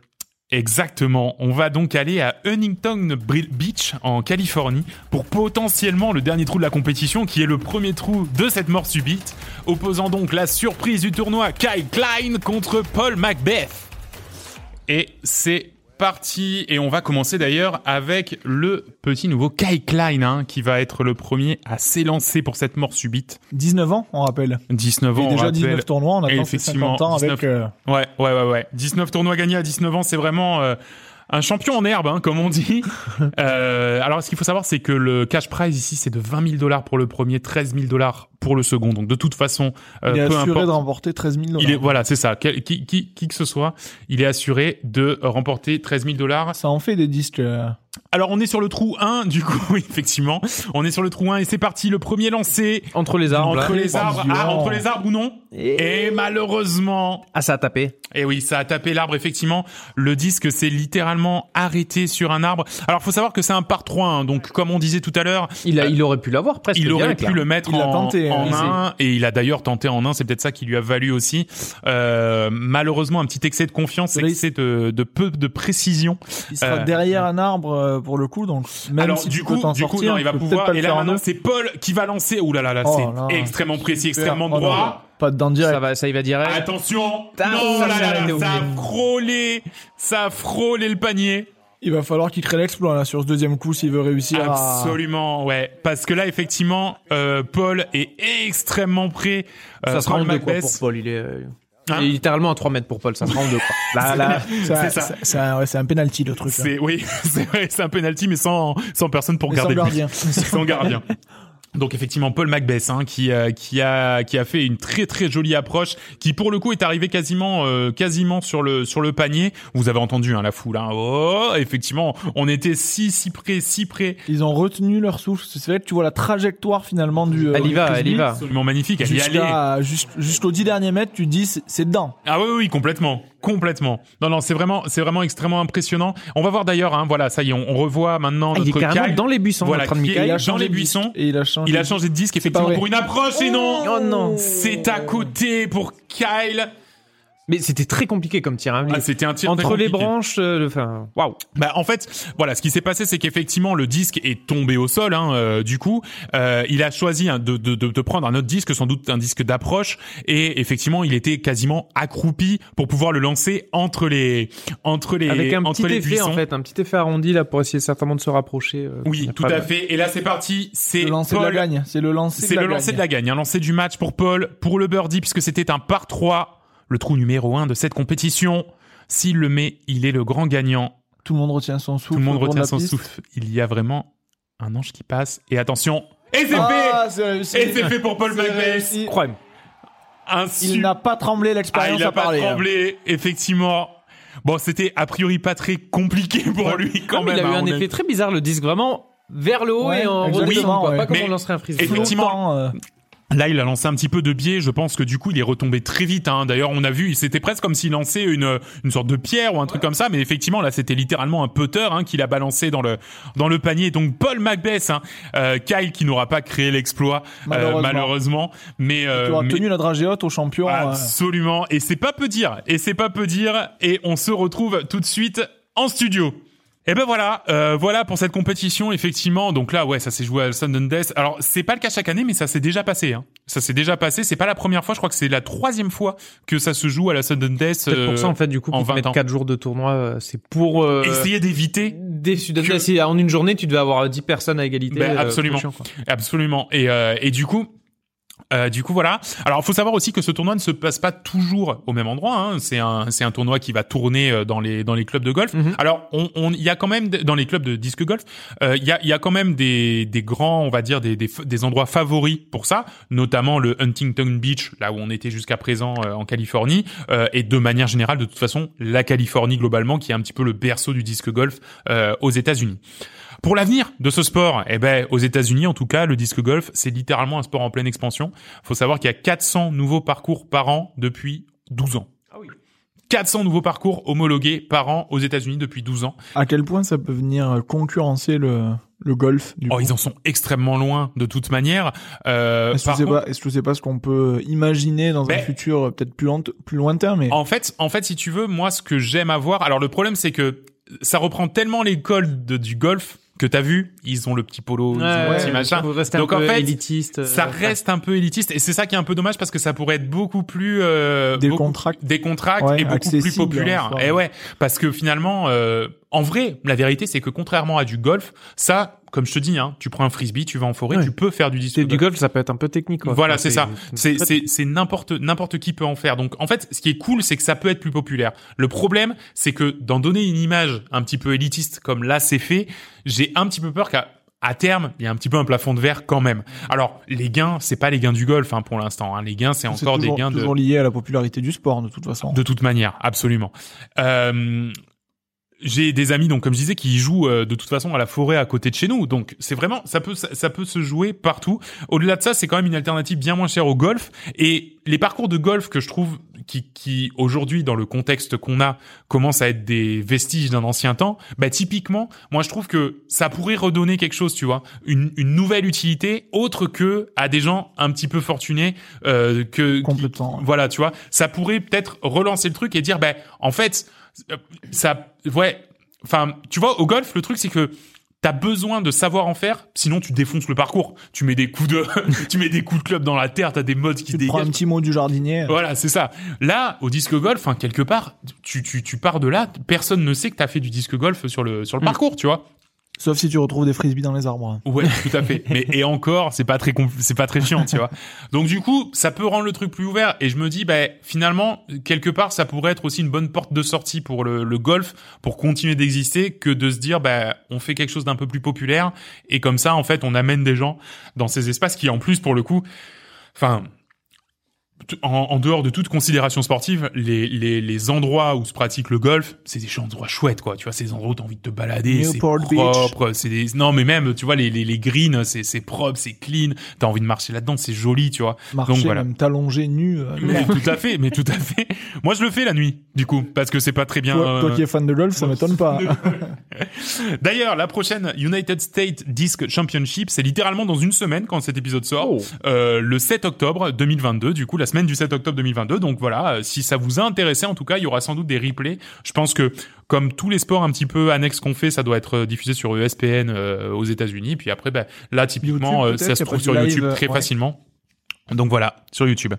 Exactement. On va donc aller à Huntington Beach en Californie pour potentiellement le dernier trou de la compétition qui est le premier trou de cette mort subite, opposant donc la surprise du tournoi Kyle Klein contre Paul Macbeth. Et c'est parti et on va commencer d'ailleurs avec le petit nouveau Kyle Klein hein, qui va être le premier à s'élancer pour cette mort subite. 19 ans, on rappelle. 19 Et ans, on déjà rappelle. 19 tournois, on Et attend effectivement, 50 ans 19. avec... euh, Ouais, ouais, ouais, ouais. 19 tournois gagnés à 19 ans, c'est vraiment euh, un champion en herbe, hein, comme on dit. Euh, alors, ce qu'il faut savoir, c'est que le cash prize ici, c'est de 20 000 dollars pour le premier, 13 000 dollars pour le second. Donc, de toute façon, euh, Il est peu assuré importe. de remporter 13 000 dollars. Il est, voilà, c'est ça. Quel- qui, qui, qui que ce soit, il est assuré de remporter 13 000 dollars. Ça en fait des disques. euh, Alors, on est sur le trou 1, du coup, effectivement. On est sur le trou 1 et c'est parti. Le premier lancé Entre les arbres. entre là. les arbres. Ah, entre les arbres ou non Et... Et malheureusement, Ah, ça a tapé. et oui, ça a tapé l'arbre, effectivement. Le disque s'est littéralement arrêté sur un arbre. Alors, faut savoir que c'est un par 3, hein, donc comme on disait tout à l'heure, Il, a, il aurait pu l'avoir presque. il aurait direct, pu là. le mettre Il l'a en, tenté, en un, et il a d'ailleurs tenté en un, c'est peut-être ça qui lui a valu aussi. Euh, malheureusement, un petit excès de confiance, Oui. excès de, de peu de précision. Il sera Euh, derrière un arbre euh, pour le coup, donc même Alors si du tu peux coup, t'en du coup, non, il va pouvoir. Et là maintenant, c'est Paul qui va lancer. Ouh là là là, Oh c'est extrêmement précis, extrêmement Oh non, droit. Pas dedans direct. Ça va, ça il va direct. Attention Non, ça, là, ça là, a là, été ça a oublié. frôlé, ça a frôlé le panier. Il va falloir qu'il crée l'exploit là sur ce deuxième coup s'il veut réussir. à- Absolument, ouais. Parce que là, effectivement, euh, Paul est extrêmement prêt. Euh, ça en deux quoi pour Paul. Il est, euh, Hein il est littéralement à 3 mètres pour Paul. Ça sera en deux quoi. Là, là, c'est ça. C'est un, ouais, c'est un penalty le truc. C'est oui, c'est vrai, c'est un penalty, mais sans sans personne pour sans garder le but. gardien. sans gardien. Donc effectivement Paul Macbeth hein, qui euh, qui a qui a fait une très très jolie approche qui pour le coup est arrivé quasiment euh, quasiment sur le sur le panier. Vous avez entendu hein, la foule hein. Oh, effectivement, on était si si près si près. Ils ont retenu leur souffle. C'est vrai que tu vois la trajectoire finalement du. euh, elle y va, elle y va. Absolument magnifique, elle y allait. Jusqu'à jusqu'- jusqu'aux 10 derniers mètres, tu te dis c'est- dedans. Ah oui, oui, complètement, complètement. Non, non, c'est vraiment, c'est vraiment extrêmement impressionnant. On va voir d'ailleurs, hein, voilà, ça y est, on, on revoit maintenant Ah, il est notre carrément Kyle. dans les buissons Voilà, en train de qui est- Michael. il a changé de disque Et il a changé. Il a changé de disque effectivement pour une approche et non. Oh non. C'est à côté pour Kyle. Mais c'était très compliqué comme tir. hein. Ah, c'était un tir très Entre les branches, euh, le- enfin, waouh. Bah en fait, voilà, ce qui s'est passé, c'est qu'effectivement le disque est tombé au sol. Hein, euh, du coup, euh, il a choisi hein, de, de, de, de prendre un autre disque, sans doute un disque d'approche, et effectivement, il était quasiment accroupi pour pouvoir le lancer entre les entre les Avec un entre petit les effet buissons. en fait, un petit effet arrondi là pour essayer certainement de se rapprocher. euh, Oui, tout à fait. Et là, c'est parti. C'est Le lancer de la Paul. gagne. C'est le lancer. C'est de la le lancer gagne. de la gagne, un lancer du match pour Paul, pour le birdie, puisque c'était un par 3, le trou numéro 1 de cette compétition. S'il le met, il est le grand gagnant. Tout le monde retient son souffle. Tout le monde retient son piste. souffle. Il y a vraiment un ange qui passe. Et attention, et c'est Ah, fait Et c'est fait pour Paul C'est Macbeth. Incroyable. Il n'a pas tremblé ah, l'expérience il a à pas parler. hein. tremblé, effectivement. Bon, c'était a priori pas très compliqué pour lui quand Ah, mais même. il a eu hein, un effet très bizarre, le disque vraiment vers le haut Ouais, et en redescendant, quoi. ouais. Pas comme on lancerait un frisbee. effectivement, euh, Là, il a lancé un petit peu de biais. Je pense que du coup, il est retombé très vite. Hein. D'ailleurs, on a vu, c'était presque comme s'il lançait une une sorte de pierre ou un truc comme ça. Mais effectivement, là, c'était littéralement un putter hein, qu'il a balancé dans le dans le panier. Donc Paul Macbeth, hein, euh, Kyle qui n'aura pas créé l'exploit euh, Malheureusement. malheureusement, mais, euh, auras mais- tenu la dragée haute au champion. euh, absolument. Et c'est pas peu dire. Et c'est pas peu dire. Et on se retrouve tout de suite en studio. Et ben voilà, euh, voilà pour cette compétition effectivement. Donc là, ouais, ça s'est joué à Sudden Death. Alors c'est pas le cas chaque année, mais ça s'est déjà passé. Hein. Ça s'est déjà passé. C'est pas la première fois. Je crois que c'est la troisième fois que ça se joue à la Sudden Death. Peut-être pour euh, ça en fait du coup en qu'ils te 20 mettent ans. 4 jours de tournoi, euh, c'est pour euh, Essayer d'éviter des Sudden que- Death. Si en une journée tu devais avoir 10 personnes à égalité. Ben, euh, absolument. chiant. Absolument. Et, euh, et du coup, euh, du coup, voilà. Alors, il faut savoir aussi que ce tournoi ne se passe pas toujours au même endroit. Hein. C'est un, c'est un tournoi qui va tourner euh, dans les dans les clubs de golf. Mhm. Alors, on, on, il y a quand même dans les clubs de disque golf, euh, il y a, il y a quand même des des grands, on va dire des des, des endroits favoris pour ça, notamment le Huntington Beach, là où on était jusqu'à présent euh, en Californie, euh, et de manière générale, de toute façon, la Californie globalement, qui est un petit peu le berceau du disque golf euh, aux États-Unis. Pour l'avenir de ce sport, eh ben, aux États-Unis, en tout cas, le disque golf, c'est littéralement un sport en pleine expansion. Faut savoir qu'il y a 400 nouveaux parcours par an depuis 12 ans. Ah oui. 400 nouveaux parcours homologués par an aux États-Unis depuis 12 ans. À quel point ça peut venir concurrencer le, le golf du Oh, coup ils en sont extrêmement loin de toute manière. Euh, Est-ce par que c'est contre- pas, est-ce que c'est pas ce qu'on peut imaginer dans un Ben- futur peut-être plus, plus lointain, mais En fait, en fait, si tu veux, moi, ce que j'aime avoir, alors le problème, c'est que ça reprend tellement l'école de- du golf que t'as vu, ils ont le petit polo, ils ont le Ouais, petit machin. faut rester Donc, un en peu fait, élitiste. euh, Ça ouais. reste un peu élitiste et c'est ça qui est un peu dommage parce que ça pourrait être beaucoup plus euh, Des beaucoup- contracts. des contracts Ouais, et beaucoup plus en soi. Et ouais, parce que finalement, euh, en vrai, la vérité c'est que contrairement à du golf, ça comme je te dis, hein, tu prends un frisbee, tu vas en forêt, Ouais. tu peux faire du disque C'est du golf. ça peut être un peu technique. Quoi. Voilà, Enfin, c'est ça. C'est c'est c'est n'importe n'importe qui peut en faire. Donc en fait, ce qui est cool, c'est que ça peut être plus populaire. Le problème, c'est que d'en donner une image un petit peu élitiste comme là c'est fait, j'ai un petit peu peur qu'à à terme, il y a un petit peu un plafond de verre quand même. Alors, les gains, c'est pas les gains du golf hein, pour l'instant. Hein. Les gains, c'est encore toujours, des gains de, toujours lié à la popularité du sport, de toute façon. de toute manière, absolument. Euh, j'ai des amis, donc comme je disais, qui jouent euh, de toute façon à la forêt à côté de chez nous. Donc c'est vraiment, ça peut, ça, ça peut se jouer partout. Au-delà de ça, c'est quand même une alternative bien moins chère au golf. Et les parcours de golf que je trouve qui, qui aujourd'hui dans le contexte qu'on a commencent à être des vestiges d'un ancien temps. Bah typiquement, moi je trouve que ça pourrait redonner quelque chose, tu vois, une, une nouvelle utilité autre que à des gens un petit peu fortunés euh, que qui- Complètement. voilà, tu vois, ça pourrait peut-être relancer le truc et dire, ben, en fait, ça, ouais, enfin, tu vois, au golf, le truc, c'est que t'as besoin de savoir en faire, sinon tu défonces le parcours. Tu mets des coups de, tu mets des coups de club dans la terre, t'as des modes qui Tu te prends un dégagent. petit mot du jardinier. Voilà, c'est ça. Là, au disque golf, enfin, quelque part, tu, tu, tu pars de là, personne ne sait que t'as fait du disque golf sur le, sur le Mm. parcours, tu vois. Sauf si tu retrouves des frisbees dans les arbres. Ouais, tout à fait. Mais et encore, c'est pas très c'est pas très chiant, tu vois. Donc du coup, ça peut rendre le truc plus ouvert. Et je me dis, bah finalement, quelque part, ça pourrait être aussi une bonne porte de sortie pour le, le golf, pour continuer d'exister, que de se dire, bah on fait quelque chose d'un peu plus populaire. Et comme ça, en fait, on amène des gens dans ces espaces qui, en plus, pour le coup, enfin. En, en dehors de toute considération sportive, les, les, les endroits où se pratique le golf, c'est des endroits chouettes, quoi. Tu vois, c'est des endroits où t'as envie de te balader, c'est propre, c'est des, non, mais même, tu vois, les, les, les greens, c'est, c'est propre, c'est clean, t'as envie de marcher là-dedans, c'est joli, tu vois. Marcher, Donc, voilà. même t'allonger nu. euh, Mais tout à fait, mais tout à fait. Moi, je le fais la nuit, du coup, parce que c'est pas très bien. toi, toi euh, qui es fan de golf, ça m'étonne pas. D'ailleurs, la prochaine United States Disc Championship, c'est littéralement dans une semaine quand cet épisode sort, Oh. euh, le 7 octobre 2022, du coup la semaine du 7 octobre 2022. Donc voilà, euh, si ça vous a intéressé, en tout cas, il y aura sans doute des replays. Je pense que comme tous les sports un petit peu annexes qu'on fait, ça doit être euh, diffusé sur ESPN euh, aux États-Unis. Puis après, ben, là typiquement, YouTube, ça se trouve sur live, YouTube très ouais. facilement. Donc voilà, sur YouTube.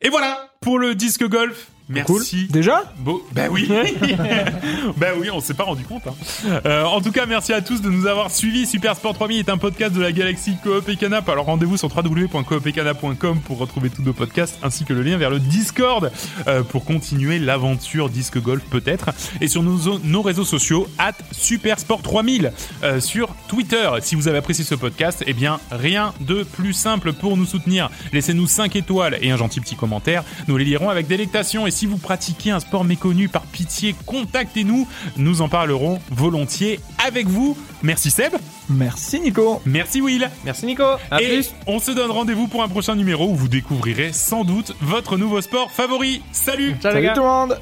Et voilà pour le disque golf. Merci. Déjà Beau. Ben oui. ben oui, on s'est pas rendu compte. hein. Euh, en tout cas, merci à tous de nous avoir suivis. Super Sport 3000 est un podcast de la galaxie Coop et Canap. Alors rendez-vous sur www.coopetcanap.com pour retrouver tous nos podcasts ainsi que le lien vers le Discord euh, pour continuer l'aventure disque golf peut-être. Et sur nos, nos réseaux sociaux, at Supersport 3000 euh, sur Twitter. Si vous avez apprécié ce podcast, eh bien rien de plus simple pour nous soutenir. Laissez-nous 5 étoiles et un gentil petit commentaire. Nous les lirons avec délectation. Et si vous pratiquez un sport méconnu, par pitié, contactez-nous. Nous en parlerons volontiers avec vous. Merci Seb. Merci Nico. Merci Will. Merci Nico. À et plus. on se donne rendez-vous pour un prochain numéro où vous découvrirez sans doute votre nouveau sport favori. Salut Ciao les Salut gars. tout le monde